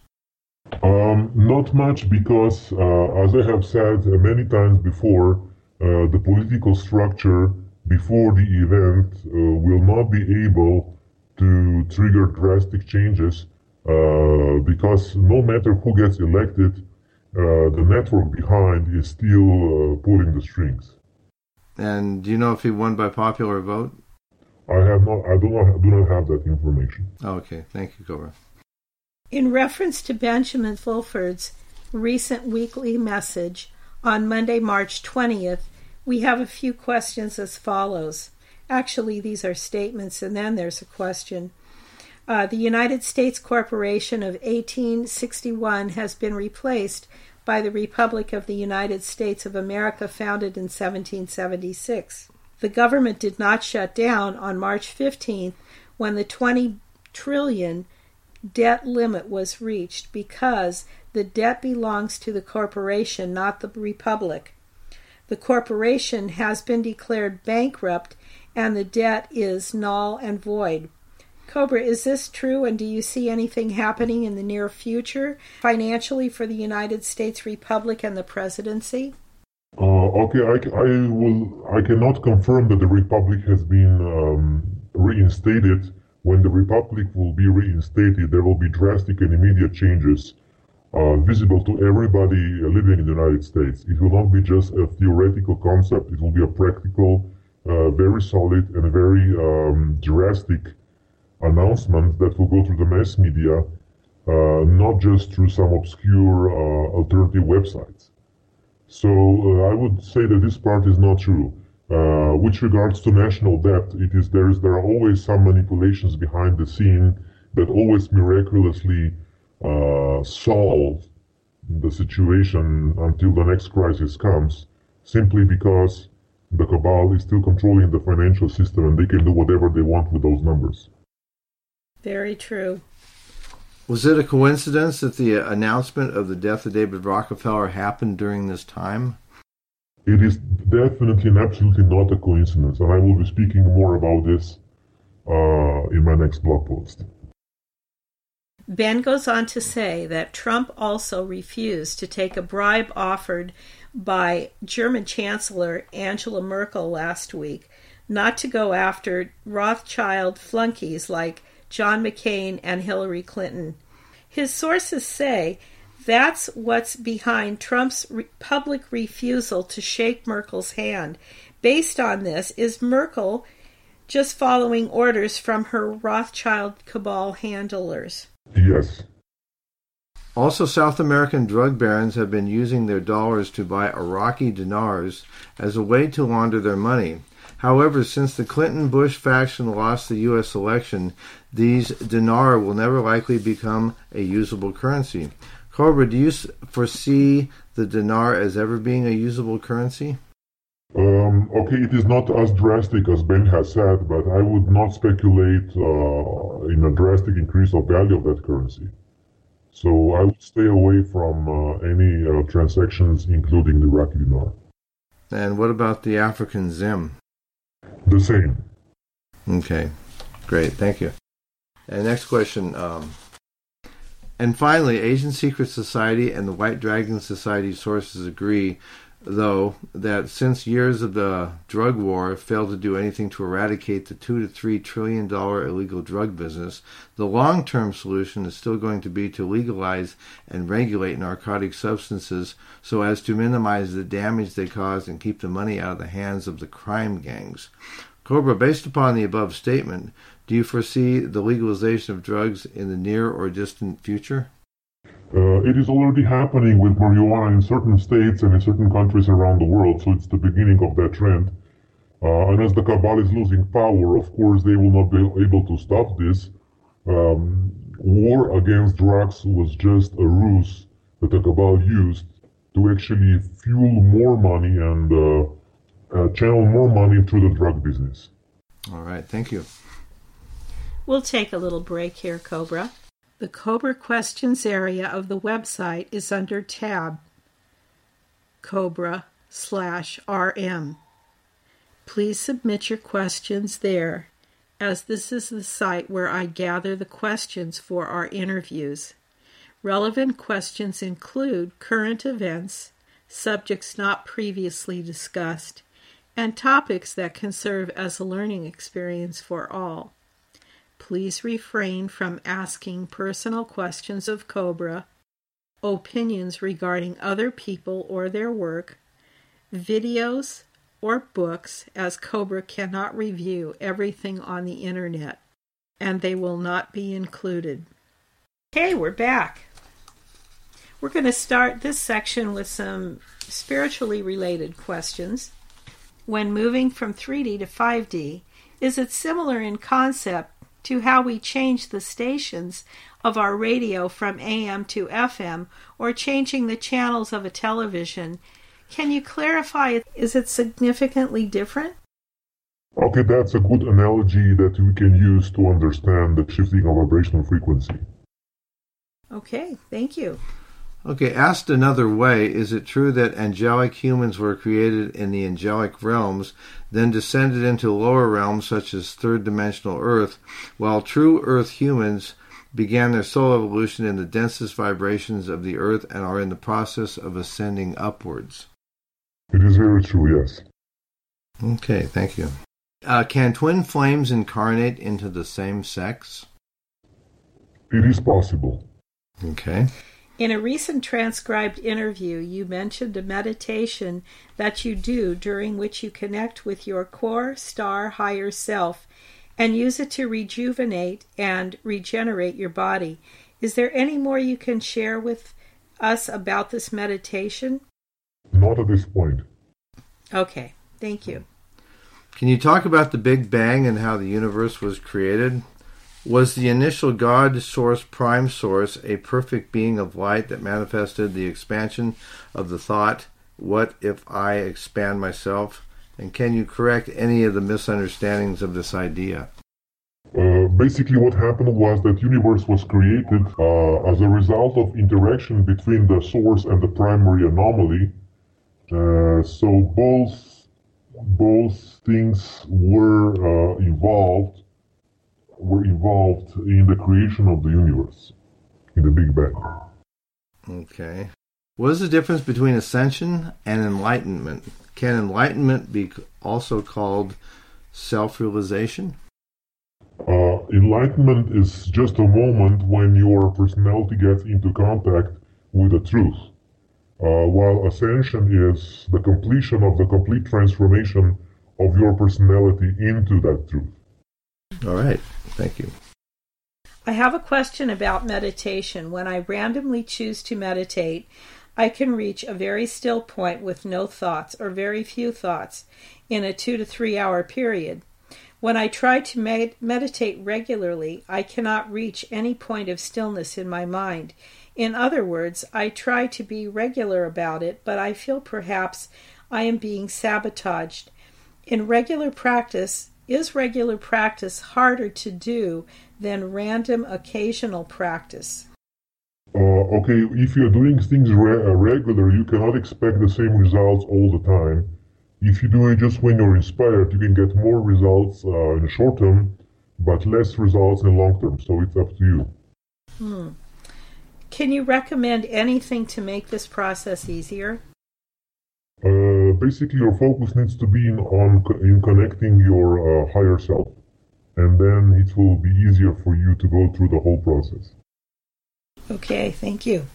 Um, not much because, uh, as I have said many times before, uh, the political structure before the event uh, will not be able to trigger drastic changes uh, because no matter who gets elected, uh, the network behind is still uh, pulling the strings. And do you know if he won by popular vote? I have not. I do not. Do not have that information. Okay, thank you, Cobra. In reference to Benjamin Fulford's recent weekly message on Monday, March 20th, we have a few questions as follows. Actually, these are statements, and then there's a question. Uh, the United States Corporation of 1861 has been replaced by the Republic of the United States of America, founded in 1776. The government did not shut down on March 15th when the 20 trillion debt limit was reached because the debt belongs to the corporation, not the republic. The corporation has been declared bankrupt and the debt is null and void. Cobra, is this true, and do you see anything happening in the near future financially for the United States Republic and the presidency? Uh, okay, I, I will. I cannot confirm that the republic has been um, reinstated. When the republic will be reinstated, there will be drastic and immediate changes uh, visible to everybody living in the United States. It will not be just a theoretical concept. It will be a practical, uh, very solid, and very um, drastic announcement that will go through the mass media, uh, not just through some obscure uh, alternative websites. So uh, I would say that this part is not true. Uh, with regards to national debt, it is there is there are always some manipulations behind the scene that always miraculously uh, solve the situation until the next crisis comes, simply because the cabal is still controlling the financial system and they can do whatever they want with those numbers. Very true. Was it a coincidence that the announcement of the death of David Rockefeller happened during this time? It is definitely and absolutely not a coincidence, and I will be speaking more about this uh, in my next blog post. Ben goes on to say that Trump also refused to take a bribe offered by German Chancellor Angela Merkel last week not to go after Rothschild flunkies like John McCain, and Hillary Clinton. His sources say that's what's behind Trump's re- public refusal to shake Merkel's hand. Based on this, is Merkel just following orders from her Rothschild cabal handlers? Yes. Also, South American drug barons have been using their dollars to buy Iraqi dinars as a way to launder their money. However, since the Clinton Bush faction lost the U.S. election, these dinar will never likely become a usable currency. Cobra, do you foresee the dinar as ever being a usable currency? Um, okay, it is not as drastic as Ben has said, but I would not speculate uh, in a drastic increase of value of that currency. So I would stay away from uh, any uh, transactions, including the Iraqi dinar. And what about the African Zim? The same. Okay, great, thank you. And next question. Um, and finally, Asian Secret Society and the White Dragon Society sources agree, though, that since years of the drug war failed to do anything to eradicate the two to three trillion dollar illegal drug business, the long term solution is still going to be to legalize and regulate narcotic substances so as to minimize the damage they cause and keep the money out of the hands of the crime gangs. Cobra, based upon the above statement, do you foresee the legalization of drugs in the near or distant future? Uh, it is already happening with marijuana in certain states and in certain countries around the world, so it's the beginning of that trend. Uh, and as the cabal is losing power, of course, they will not be able to stop this. Um, war against drugs was just a ruse that the cabal used to actually fuel more money and uh, uh, channel more money to the drug business. All right, thank you. We'll take a little break here, Cobra. The Cobra Questions area of the website is under tab Cobra slash RM. Please submit your questions there, as this is the site where I gather the questions for our interviews. Relevant questions include current events, subjects not previously discussed, and topics that can serve as a learning experience for all. Please refrain from asking personal questions of Cobra, opinions regarding other people or their work, videos, or books, as Cobra cannot review everything on the internet, and they will not be included. Okay, we're back. We're going to start this section with some spiritually related questions. When moving from 3D to 5D, is it similar in concept to how we change the stations of our radio from AM to FM or changing the channels of a television? Can you clarify? Is it significantly different? Okay, that's a good analogy that we can use to understand the shifting of vibrational frequency. Okay, thank you. Okay, asked another way, is it true that angelic humans were created in the angelic realms, then descended into lower realms such as third dimensional Earth, while true Earth humans began their soul evolution in the densest vibrations of the Earth and are in the process of ascending upwards? It is very true, yes. Okay, thank you. Uh, can twin flames incarnate into the same sex? It is possible. Okay. In a recent transcribed interview, you mentioned a meditation that you do during which you connect with your core star higher self and use it to rejuvenate and regenerate your body. Is there any more you can share with us about this meditation? Not at this point. Okay, thank you. Can you talk about the Big Bang and how the universe was created? Was the initial God source, prime source, a perfect being of light that manifested the expansion of the thought, What if I expand myself? And can you correct any of the misunderstandings of this idea? Uh, basically, what happened was that universe was created uh, as a result of interaction between the source and the primary anomaly. Uh, so both both things were uh, involved were involved in the creation of the universe, in the Big Bang. Okay. What is the difference between ascension and enlightenment? Can enlightenment be also called self realization? Uh, enlightenment is just a moment when your personality gets into contact with the truth, uh, while ascension is the completion of the complete transformation of your personality into that truth. All right. Thank you. I have a question about meditation. When I randomly choose to meditate, I can reach a very still point with no thoughts or very few thoughts in a two to three hour period. When I try to med- meditate regularly, I cannot reach any point of stillness in my mind. In other words, I try to be regular about it, but I feel perhaps I am being sabotaged. In regular practice, is regular practice harder to do than random occasional practice? Uh, okay, if you're doing things re- uh, regular, you cannot expect the same results all the time. If you do it just when you're inspired, you can get more results uh, in the short term, but less results in the long term. So it's up to you. Hmm. Can you recommend anything to make this process easier? Uh, basically, your focus needs to be in, on in connecting your uh, higher self, and then it will be easier for you to go through the whole process. Okay, thank you.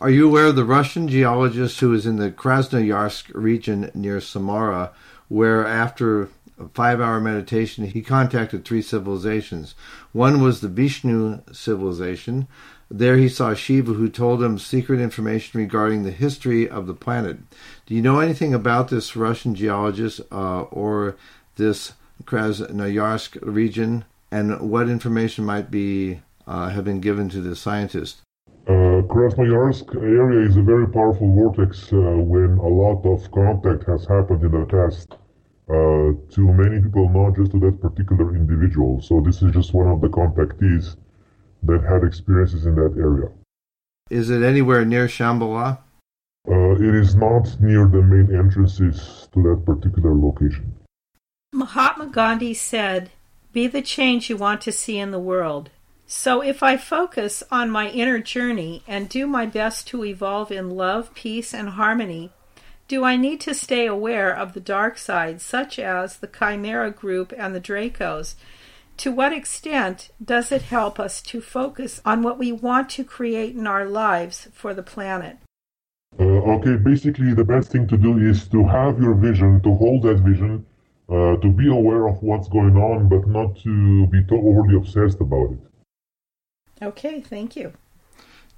Are you aware of the Russian geologist who is in the Krasnoyarsk region near Samara, where after a five hour meditation he contacted three civilizations? One was the Vishnu civilization. There he saw Shiva, who told him secret information regarding the history of the planet. Do you know anything about this Russian geologist uh, or this Krasnoyarsk region, and what information might be uh, have been given to the scientist? Uh, Krasnoyarsk area is a very powerful vortex uh, when a lot of contact has happened in the past uh, to many people, not just to that particular individual. So this is just one of the contactees that had experiences in that area. Is it anywhere near Shambhala? Uh, it is not near the main entrances to that particular location. Mahatma Gandhi said, Be the change you want to see in the world. So if I focus on my inner journey and do my best to evolve in love, peace, and harmony, do I need to stay aware of the dark side, such as the Chimera group and the Dracos? To what extent does it help us to focus on what we want to create in our lives for the planet? Uh, okay, basically, the best thing to do is to have your vision, to hold that vision, uh, to be aware of what's going on, but not to be too overly obsessed about it. Okay, thank you.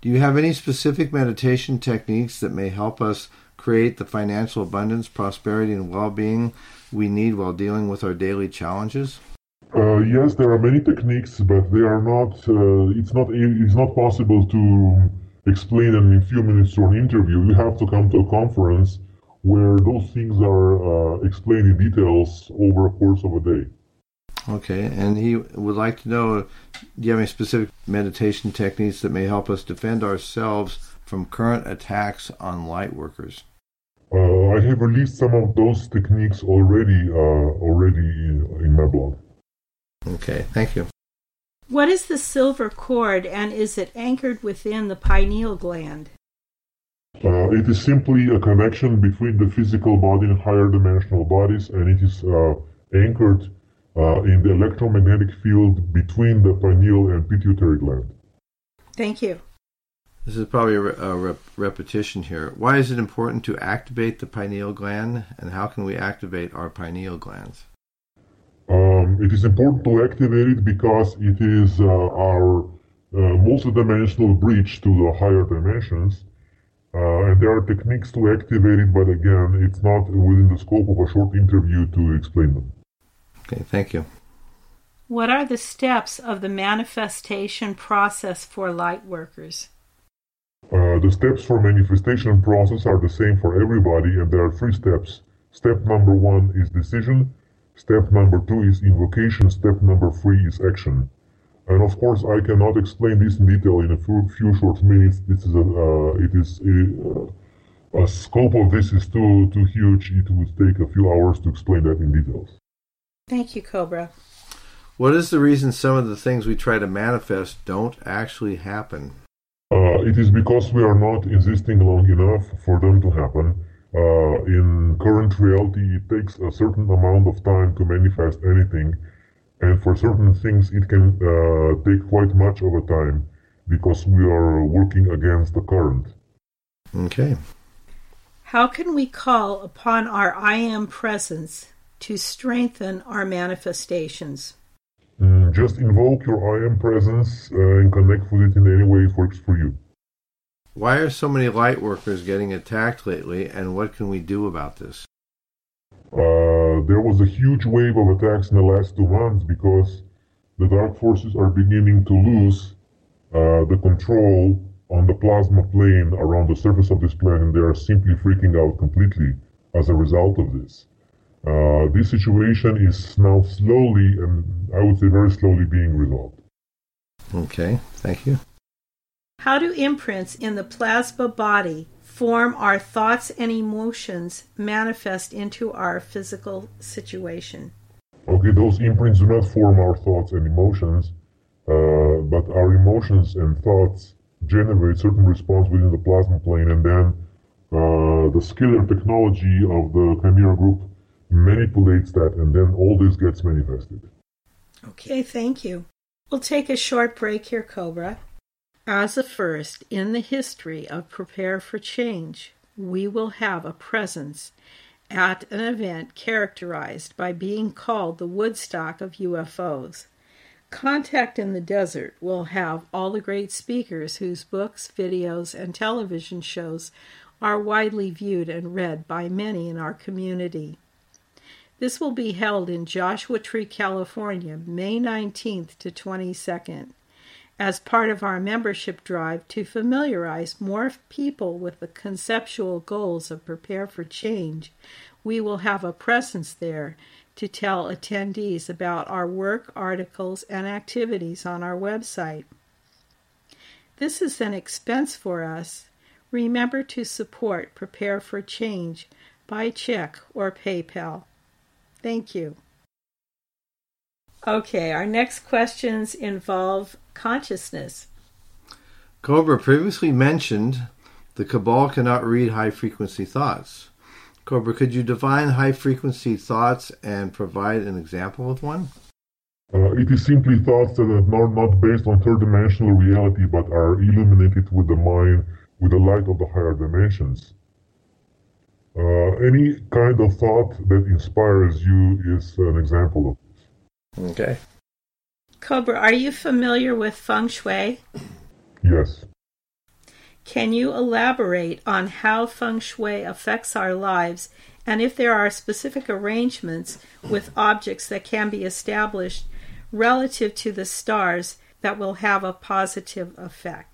Do you have any specific meditation techniques that may help us create the financial abundance, prosperity, and well being we need while dealing with our daily challenges? Uh, yes, there are many techniques, but they are not. Uh, it's not. It's not possible to explain them in a few minutes to an interview. You have to come to a conference where those things are uh, explained in details over a course of a day. Okay, and he would like to know do you have any specific meditation techniques that may help us defend ourselves from current attacks on light workers? Uh, I have released some of those techniques already, uh, already in, in my blog. Okay, thank you. What is the silver cord and is it anchored within the pineal gland? Uh, it is simply a connection between the physical body and higher dimensional bodies, and it is uh, anchored uh, in the electromagnetic field between the pineal and pituitary gland. Thank you. This is probably a, re- a rep- repetition here. Why is it important to activate the pineal gland, and how can we activate our pineal glands? Um, it is important to activate it because it is uh, our uh, multidimensional bridge to the higher dimensions. Uh, and there are techniques to activate it, but again, it's not within the scope of a short interview to explain them. Okay, thank you. What are the steps of the manifestation process for light workers? Uh, the steps for manifestation process are the same for everybody, and there are three steps. Step number one is decision. Step number two is invocation. Step number three is action. And of course, I cannot explain this in detail in a few, few short minutes. This is a, uh, it is a, a scope of this is too too huge. It would take a few hours to explain that in details. Thank you, Cobra. What is the reason some of the things we try to manifest don't actually happen? Uh, it is because we are not existing long enough for them to happen. Uh, in current reality, it takes a certain amount of time to manifest anything, and for certain things, it can uh, take quite much of a time because we are working against the current. Okay. How can we call upon our I Am presence to strengthen our manifestations? Mm, just invoke your I am presence uh, and connect with it in any way it works for you. Why are so many light workers getting attacked lately, and what can we do about this? Uh, there was a huge wave of attacks in the last two months because the dark forces are beginning to lose uh, the control on the plasma plane around the surface of this planet, and they are simply freaking out completely as a result of this. Uh, this situation is now slowly, and I would say very slowly, being resolved. Okay, thank you. How do imprints in the plasma body form our thoughts and emotions manifest into our physical situation? Okay, those imprints do not form our thoughts and emotions, uh, but our emotions and thoughts generate certain response within the plasma plane, and then uh, the skill and technology of the Chimera group manipulates that, and then all this gets manifested. Okay, thank you. We'll take a short break here, Cobra. As a first in the history of Prepare for Change, we will have a presence at an event characterized by being called the Woodstock of UFOs. Contact in the Desert will have all the great speakers whose books, videos, and television shows are widely viewed and read by many in our community. This will be held in Joshua Tree, California, May 19th to 22nd. As part of our membership drive to familiarize more people with the conceptual goals of Prepare for Change, we will have a presence there to tell attendees about our work, articles, and activities on our website. This is an expense for us. Remember to support Prepare for Change by check or PayPal. Thank you. Okay, our next questions involve consciousness. Cobra previously mentioned the Cabal cannot read high frequency thoughts. Cobra, could you define high frequency thoughts and provide an example of one? Uh, it is simply thoughts that are not, not based on third dimensional reality but are illuminated with the mind with the light of the higher dimensions. Uh, any kind of thought that inspires you is an example of this. Okay. Cobra, are you familiar with feng shui? Yes. Can you elaborate on how feng shui affects our lives and if there are specific arrangements with objects that can be established relative to the stars that will have a positive effect?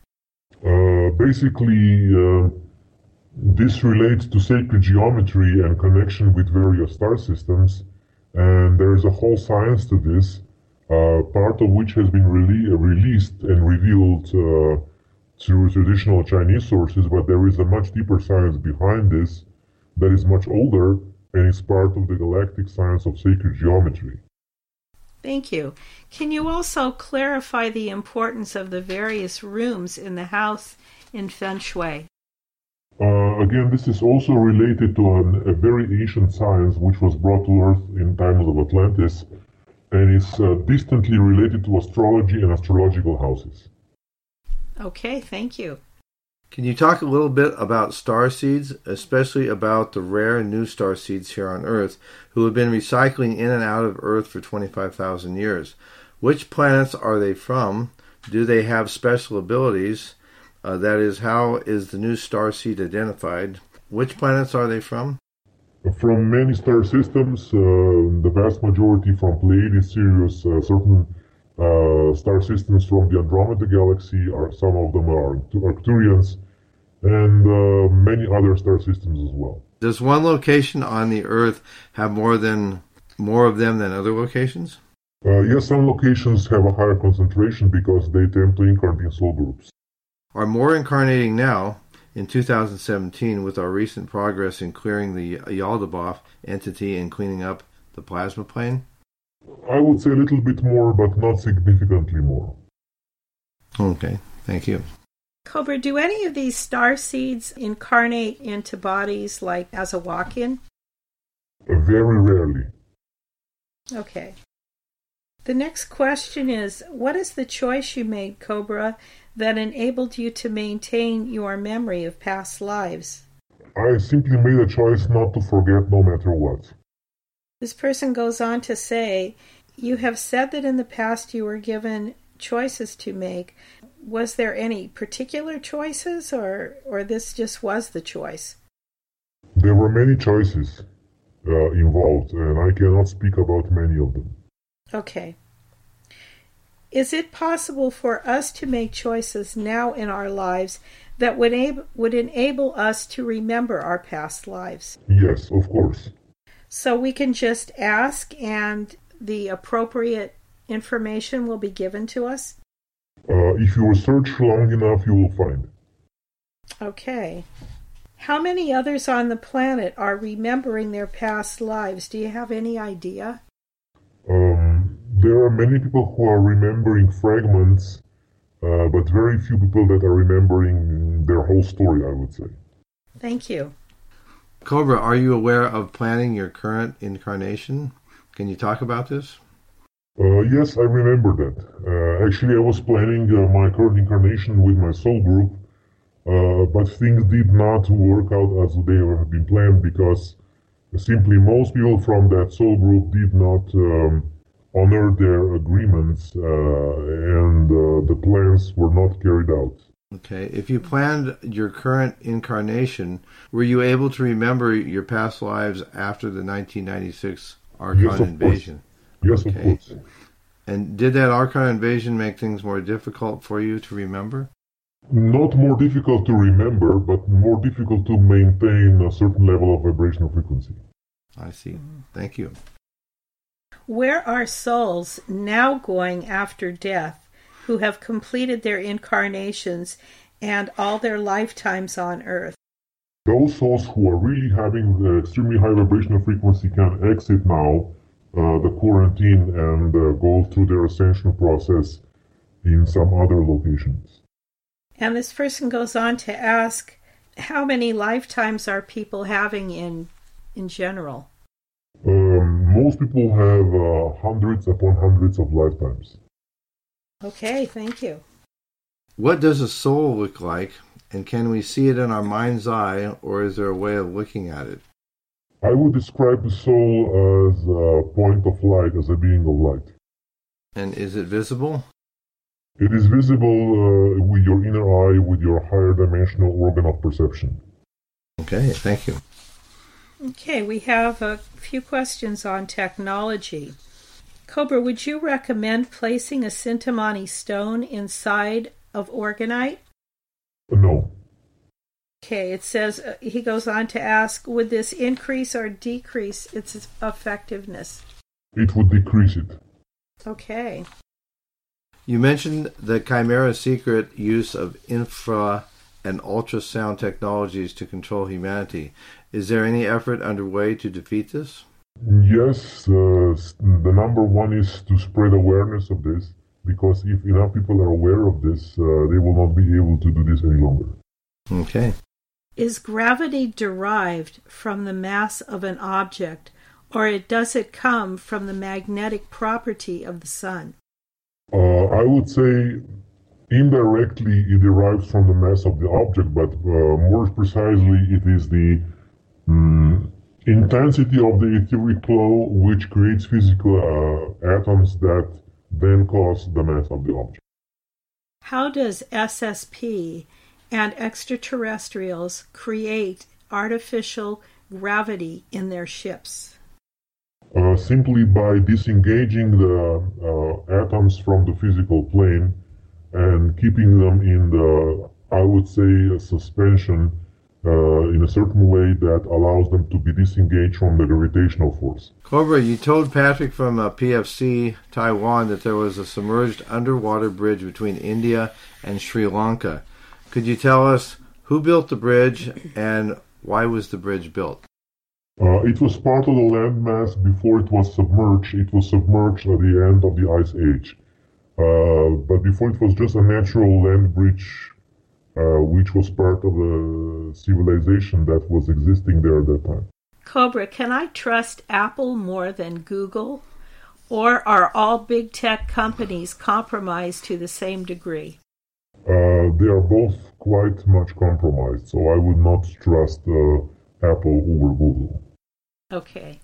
Uh, basically, uh, this relates to sacred geometry and connection with various star systems, and there is a whole science to this, part of which has been rele- released and revealed uh, through traditional Chinese sources, but there is a much deeper science behind this that is much older and is part of the galactic science of sacred geometry. Thank you. Can you also clarify the importance of the various rooms in the house in Feng Shui? Uh, again, this is also related to an, a very ancient science which was brought to Earth in times of Atlantis and is uh, distantly related to astrology and astrological houses. Okay, thank you. Can you talk a little bit about star seeds, especially about the rare new star seeds here on Earth, who have been recycling in and out of Earth for 25,000 years? Which planets are they from? Do they have special abilities? Uh, that is, how is the new star seed identified? Which planets are they from? From many star systems, uh, the vast majority from Pleiades, Sirius, uh, certain uh, star systems from the Andromeda Galaxy, are some of them are Arcturians, and uh, many other star systems as well. Does one location on the Earth have more than more of them than other locations? Uh, yes, some locations have a higher concentration because they tend to incarnate in soul groups. Are more incarnating now in 2017 with our recent progress in clearing the Yaldabaoth entity and cleaning up the plasma plane? I would say a little bit more, but not significantly more. Okay, thank you. Cobra, do any of these star seeds incarnate into bodies like as a walk in? Very rarely. Okay. The next question is What is the choice you made, Cobra, that enabled you to maintain your memory of past lives? I simply made a choice not to forget no matter what. This person goes on to say, You have said that in the past you were given choices to make. Was there any particular choices, or, or this just was the choice? There were many choices uh, involved, and I cannot speak about many of them. Okay. Is it possible for us to make choices now in our lives that would, ab- would enable us to remember our past lives? Yes, of course. So we can just ask and the appropriate information will be given to us? Uh, if you search long enough, you will find. Okay. How many others on the planet are remembering their past lives? Do you have any idea? Um, there are many people who are remembering fragments, uh, but very few people that are remembering their whole story, I would say. Thank you. Cobra, are you aware of planning your current incarnation? Can you talk about this? Uh, yes, I remember that. Uh, actually, I was planning uh, my current incarnation with my soul group, uh, but things did not work out as they have been planned because simply most people from that soul group did not um, honor their agreements uh, and uh, the plans were not carried out. Okay. If you planned your current incarnation, were you able to remember your past lives after the 1996 Archon yes, invasion? Yes, okay. of course. And did that Archon invasion make things more difficult for you to remember? Not more difficult to remember, but more difficult to maintain a certain level of vibrational frequency. I see. Thank you. Where are souls now going after death who have completed their incarnations and all their lifetimes on earth? Those souls who are really having the extremely high vibrational frequency can exit now uh, the quarantine and uh, go through their ascension process in some other locations. And this person goes on to ask, how many lifetimes are people having in in general? Um, most people have uh, hundreds upon hundreds of lifetimes. Okay, thank you. What does a soul look like, and can we see it in our mind's eye, or is there a way of looking at it? I would describe the soul as a point of light, as a being of light. And is it visible? It is visible uh, with your inner eye, with your higher dimensional organ of perception. Okay, thank you. Okay, we have a few questions on technology. Cobra, would you recommend placing a Cintamani stone inside of orgonite? No. Okay, it says uh, he goes on to ask, would this increase or decrease its effectiveness? It would decrease it. Okay. You mentioned the Chimera secret use of infra and ultrasound technologies to control humanity. Is there any effort underway to defeat this? Yes, uh, the number one is to spread awareness of this because if enough people are aware of this, uh, they will not be able to do this any longer. Okay. Is gravity derived from the mass of an object, or it, does it come from the magnetic property of the sun? Uh, I would say indirectly it derives from the mass of the object, but uh, more precisely, it is the intensity of the etheric flow which creates physical uh, atoms that then cause the mass of the object. How does SSP and extraterrestrials create artificial gravity in their ships? Uh, simply by disengaging the uh, atoms from the physical plane and keeping them in the, I would say, suspension uh, in a certain way that allows them to be disengaged from the gravitational force. Cobra, you told Patrick from uh, PFC Taiwan that there was a submerged underwater bridge between India and Sri Lanka. Could you tell us who built the bridge and why was the bridge built? Uh, it was part of the landmass before it was submerged. It was submerged at the end of the Ice Age. Uh, but before it was just a natural land bridge, which was part of the civilization that was existing there at that time. Cobra, can I trust Apple more than Google? Or are all big tech companies compromised to the same degree? Uh, they are both quite much compromised, so I would not trust uh, Apple over Google. Okay.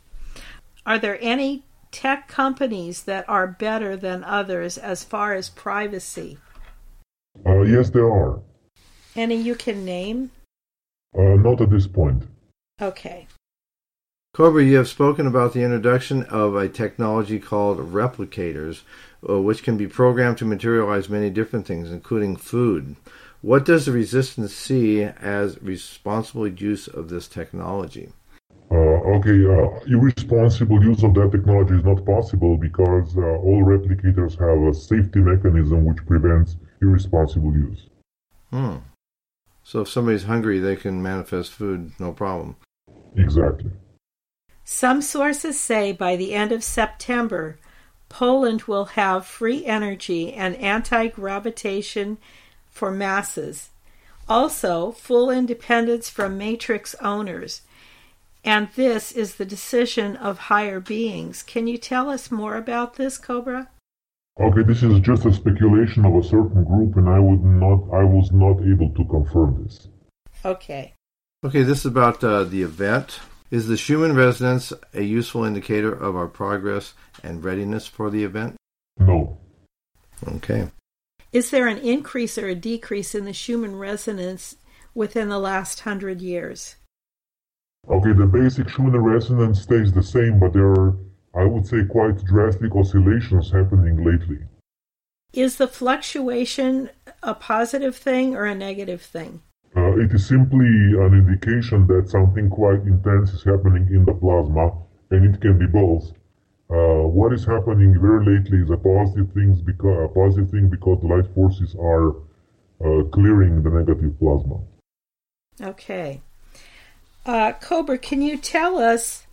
Are there any tech companies that are better than others as far as privacy? Uh, yes, there are. Any you can name? Uh, not at this point. Okay. Cobra, you have spoken about the introduction of a technology called replicators, uh, which can be programmed to materialize many different things, including food. What does the resistance see as responsible use of this technology? Uh, okay, uh, irresponsible use of that technology is not possible because uh, all replicators have a safety mechanism which prevents irresponsible use. Hmm. So if somebody's hungry, they can manifest food, no problem. Exactly. Some sources say by the end of September, Poland will have free energy and anti gravitation for masses. Also, full independence from matrix owners. And this is the decision of higher beings. Can you tell us more about this, Cobra? Okay, this is just a speculation of a certain group, and I would not, I was not able to confirm this. Okay. Okay, this is about uh, the event. Is the Schumann resonance a useful indicator of our progress and readiness for the event? No. Okay. Is there an increase or a decrease in the Schumann resonance within the last hundred years? Okay, the basic Schumann resonance stays the same, but there are I would say, quite drastic oscillations happening lately. Is the fluctuation a positive thing or a negative thing? Uh, it is simply an indication that something quite intense is happening in the plasma, and it can be both. Uh, what is happening very lately is a positive thing because a positive thing because the light forces are uh, clearing the negative plasma. Okay. Uh, Cobra, can you tell us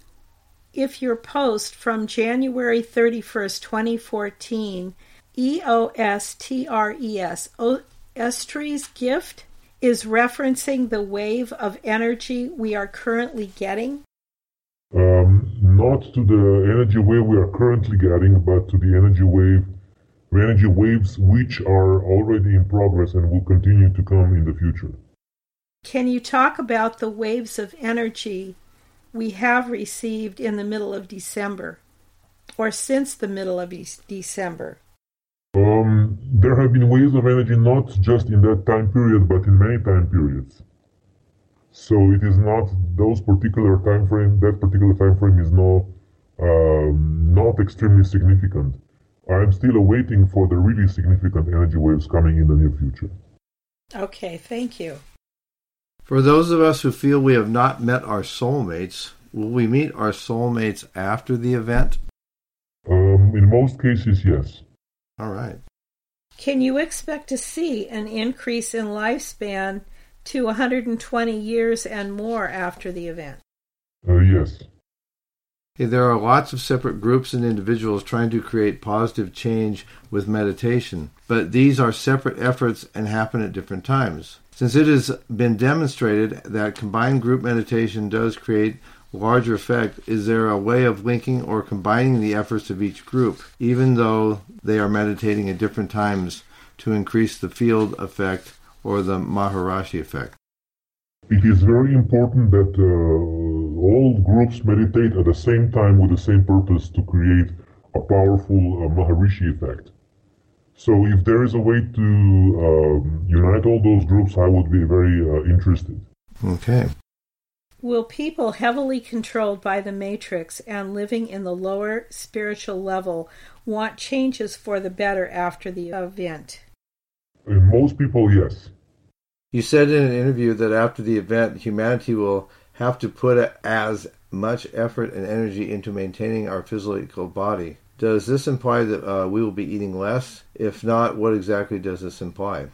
if your post from January 31st, 2014, EOSTRES, Estre's gift, is referencing the wave of energy we are currently getting? Um, not to the energy wave we are currently getting, but to the energy wave, energy waves which are already in progress and will continue to come in the future. Can you talk about the waves of energy we have received in the middle of December or since the middle of December? Um, there have been waves of energy not just in that time period, but in many time periods. So it is not those particular time frame. That particular time frame is no um, not extremely significant. I'm still awaiting for the really significant energy waves coming in the near future. Okay, thank you. For those of us who feel we have not met our soulmates, will we meet our soulmates after the event? Um, in most cases, yes. All right. Can you expect to see an increase in lifespan to 120 years and more after the event? Uh, yes. Okay, there are lots of separate groups and individuals trying to create positive change with meditation, but these are separate efforts and happen at different times. Since it has been demonstrated that combined group meditation does create larger effect, is there a way of linking or combining the efforts of each group, even though they are meditating at different times, to increase the field effect or the Maharishi effect? It is very important that uh, all groups meditate at the same time with the same purpose to create a powerful uh, Maharishi effect. So if there is a way to um, unite all those groups, I would be very uh, interested. Okay. Will people heavily controlled by the matrix and living in the lower spiritual level want changes for the better after the event? In most people, yes. You said in an interview that after the event, humanity will have to put as much effort and energy into maintaining our physical body. Does this imply that uh, we will be eating less? If not, what exactly does this imply?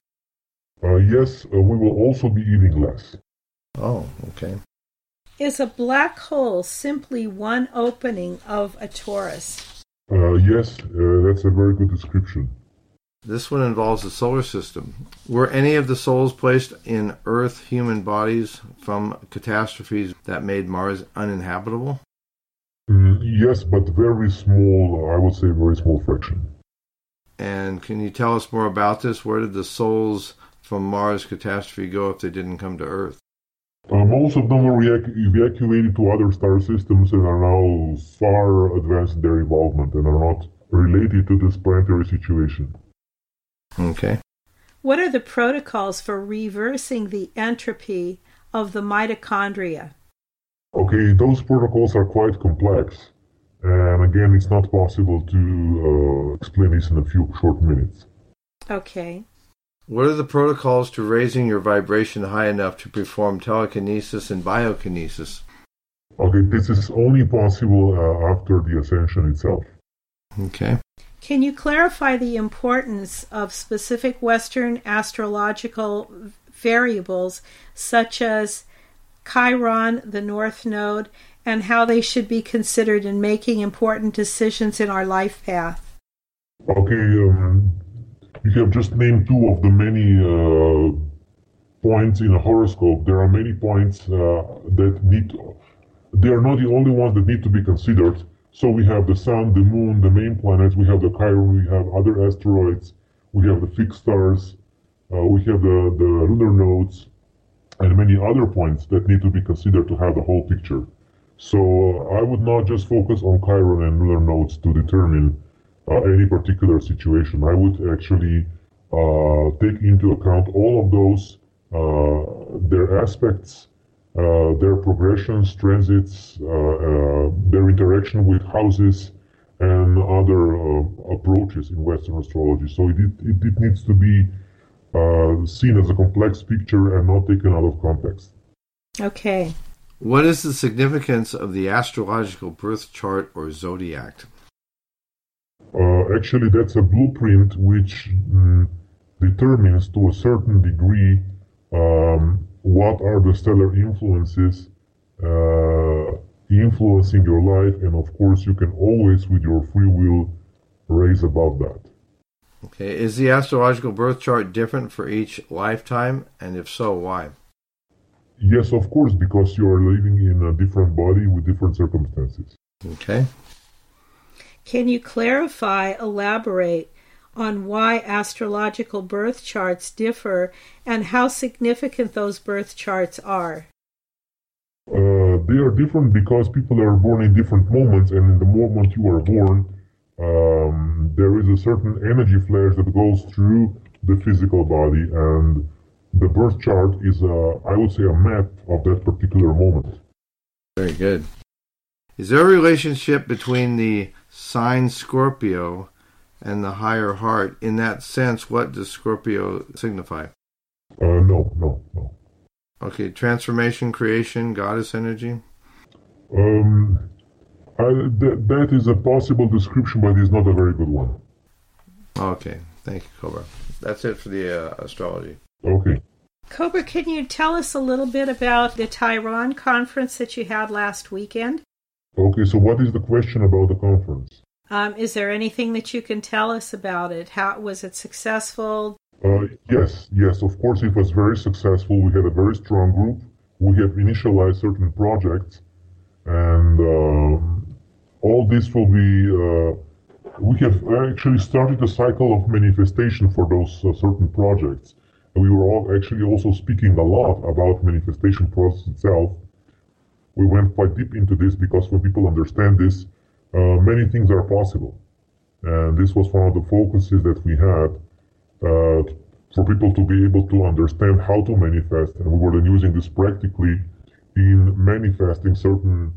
Uh, yes, uh, we will also be eating less. Oh, okay. Is a black hole simply one opening of a torus? Uh, yes, uh, that's a very good description. This one involves the solar system. Were any of the souls placed in Earth human bodies from catastrophes that made Mars uninhabitable? Yes, but very small, I would say very small fraction. And can you tell us more about this? Where did the souls from Mars catastrophe go if they didn't come to Earth? Uh, most of them were evacuated to other star systems and are now far advanced in their involvement and are not related to this planetary situation. Okay. What are the protocols for reversing the entropy of the mitochondria? Okay, those protocols are quite complex. And again, it's not possible to uh, explain this in a few short minutes. Okay. What are the protocols to raising your vibration high enough to perform telekinesis and biokinesis? Okay, this is only possible uh, after the ascension itself. Okay. Can you clarify the importance of specific Western astrological variables such as Chiron, the North Node, and how they should be considered in making important decisions in our life path? Okay, um, you have just named two of the many uh, points in a horoscope. There are many points uh, that need. To, they are not the only ones that need to be considered. So we have the sun, the moon, the main planets. We have the Chiron. We have other asteroids. We have the fixed stars. Uh, we have the, the lunar nodes and many other points that need to be considered to have the whole picture. So uh, I would not just focus on Chiron and lunar nodes to determine uh, any particular situation. I would actually uh, take into account all of those, uh, their aspects, uh, their progressions, transits, uh, their interaction with houses, and other approaches in Western astrology. So it, it, it needs to be seen as a complex picture and not taken out of context. Okay. What is the significance of the astrological birth chart or zodiac? Uh, actually, that's a blueprint which mm, determines to a certain degree um, what are the stellar influences uh, influencing your life, and of course, you can always, with your free will, raise above that. Okay, is the astrological birth chart different for each lifetime, and if so, why? Yes, of course, because you are living in a different body with different circumstances. Okay. Can you clarify, elaborate on why astrological birth charts differ and how significant those birth charts are? Uh, they are different because people are born in different moments, and in the moment you are born, um, there is a certain energy flash that goes through the physical body, and the birth chart is, a, I would say, a map of that particular moment. Very good. Is there a relationship between the sign Scorpio and the higher heart? In that sense, what does Scorpio signify? Uh, no, no, no. Okay, transformation, creation, goddess energy. Um, I, th- that is a possible description, but it's not a very good one. Okay, thank you, Cobra. That's it for the uh, astrology. Okay. Cobra, can you tell us a little bit about the Tehran conference that you had last weekend? Okay, so what is the question about the conference? Um, is there anything that you can tell us about it? How was it successful? Uh, yes, yes, of course it was very successful. We had a very strong group. We have initialized certain projects, and um, all this will be. Uh, we have actually started a cycle of manifestation for those uh, certain projects. We were all actually also speaking a lot about manifestation process itself. We went quite deep into this because when people understand this, uh, many things are possible. And this was one of the focuses that we had uh, for people to be able to understand how to manifest. And we were then using this practically in manifesting certain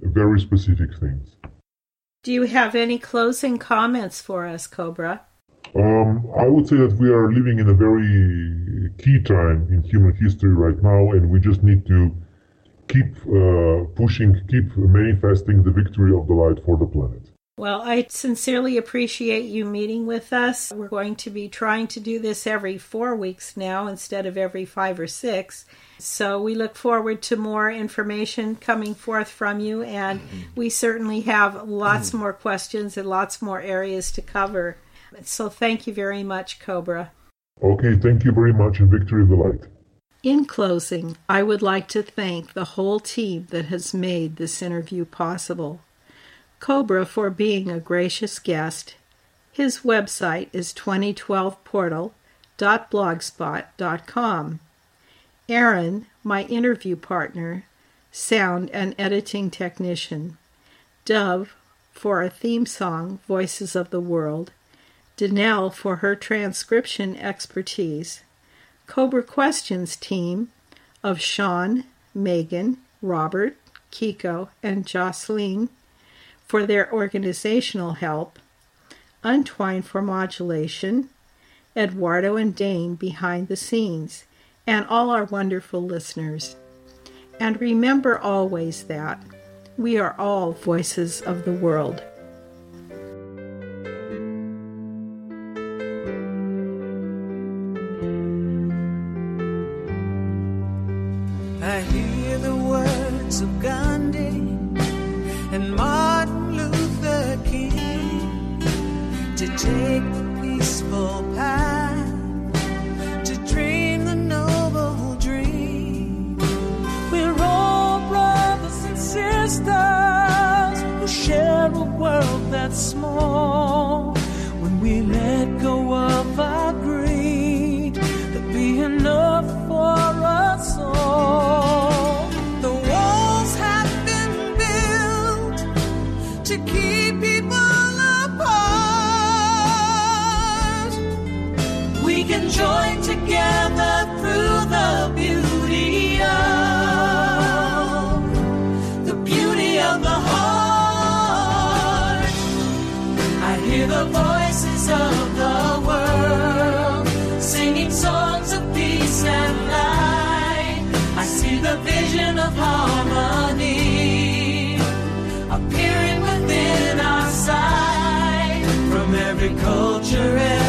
very specific things. Do you have any closing comments for us, Cobra? Um, I would say that we are living in a very key time in human history right now, and we just need to keep uh, pushing, keep manifesting the victory of the light for the planet. Well, I sincerely appreciate you meeting with us. We're going to be trying to do this every four weeks now instead of every five or six. So we look forward to more information coming forth from you, and we certainly have lots more questions and lots more areas to cover. So thank you very much, Cobra. Okay, thank you very much, and victory of the light. In closing, I would like to thank the whole team that has made this interview possible. Cobra for being a gracious guest. His website is 2012portal.blogspot.com. Aaron, my interview partner, sound and editing technician. Dove for a theme song, Voices of the World. Danelle for her transcription expertise. Cobra Questions team of Sean, Megan, Robert, Kiko, and Jocelyn for their organizational help, Untwine for modulation, Eduardo and Dane behind the scenes, and all our wonderful listeners. And remember always that we are all voices of the world. World agriculture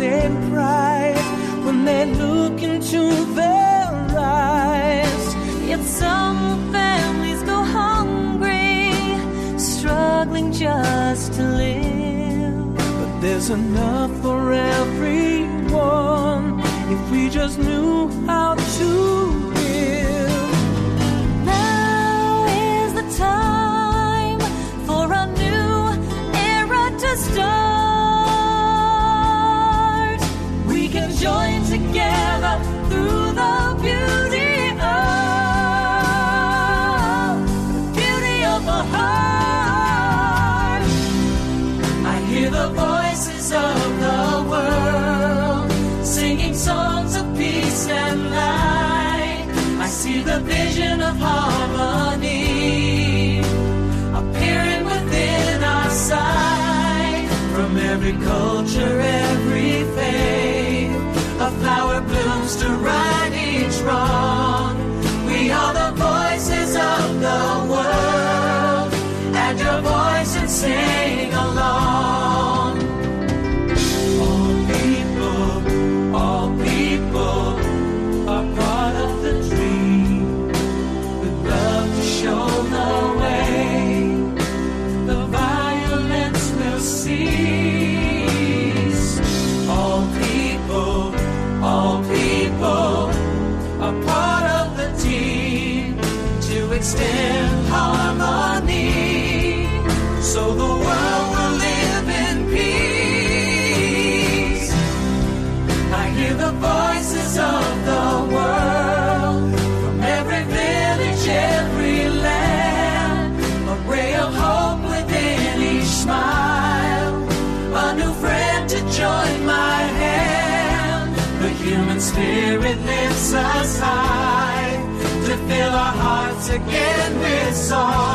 and pride when they look into their eyes. Yet some families go hungry, struggling just to live. But there's enough for everyone if we just knew how to. stars. join together. High to fill our hearts again with song.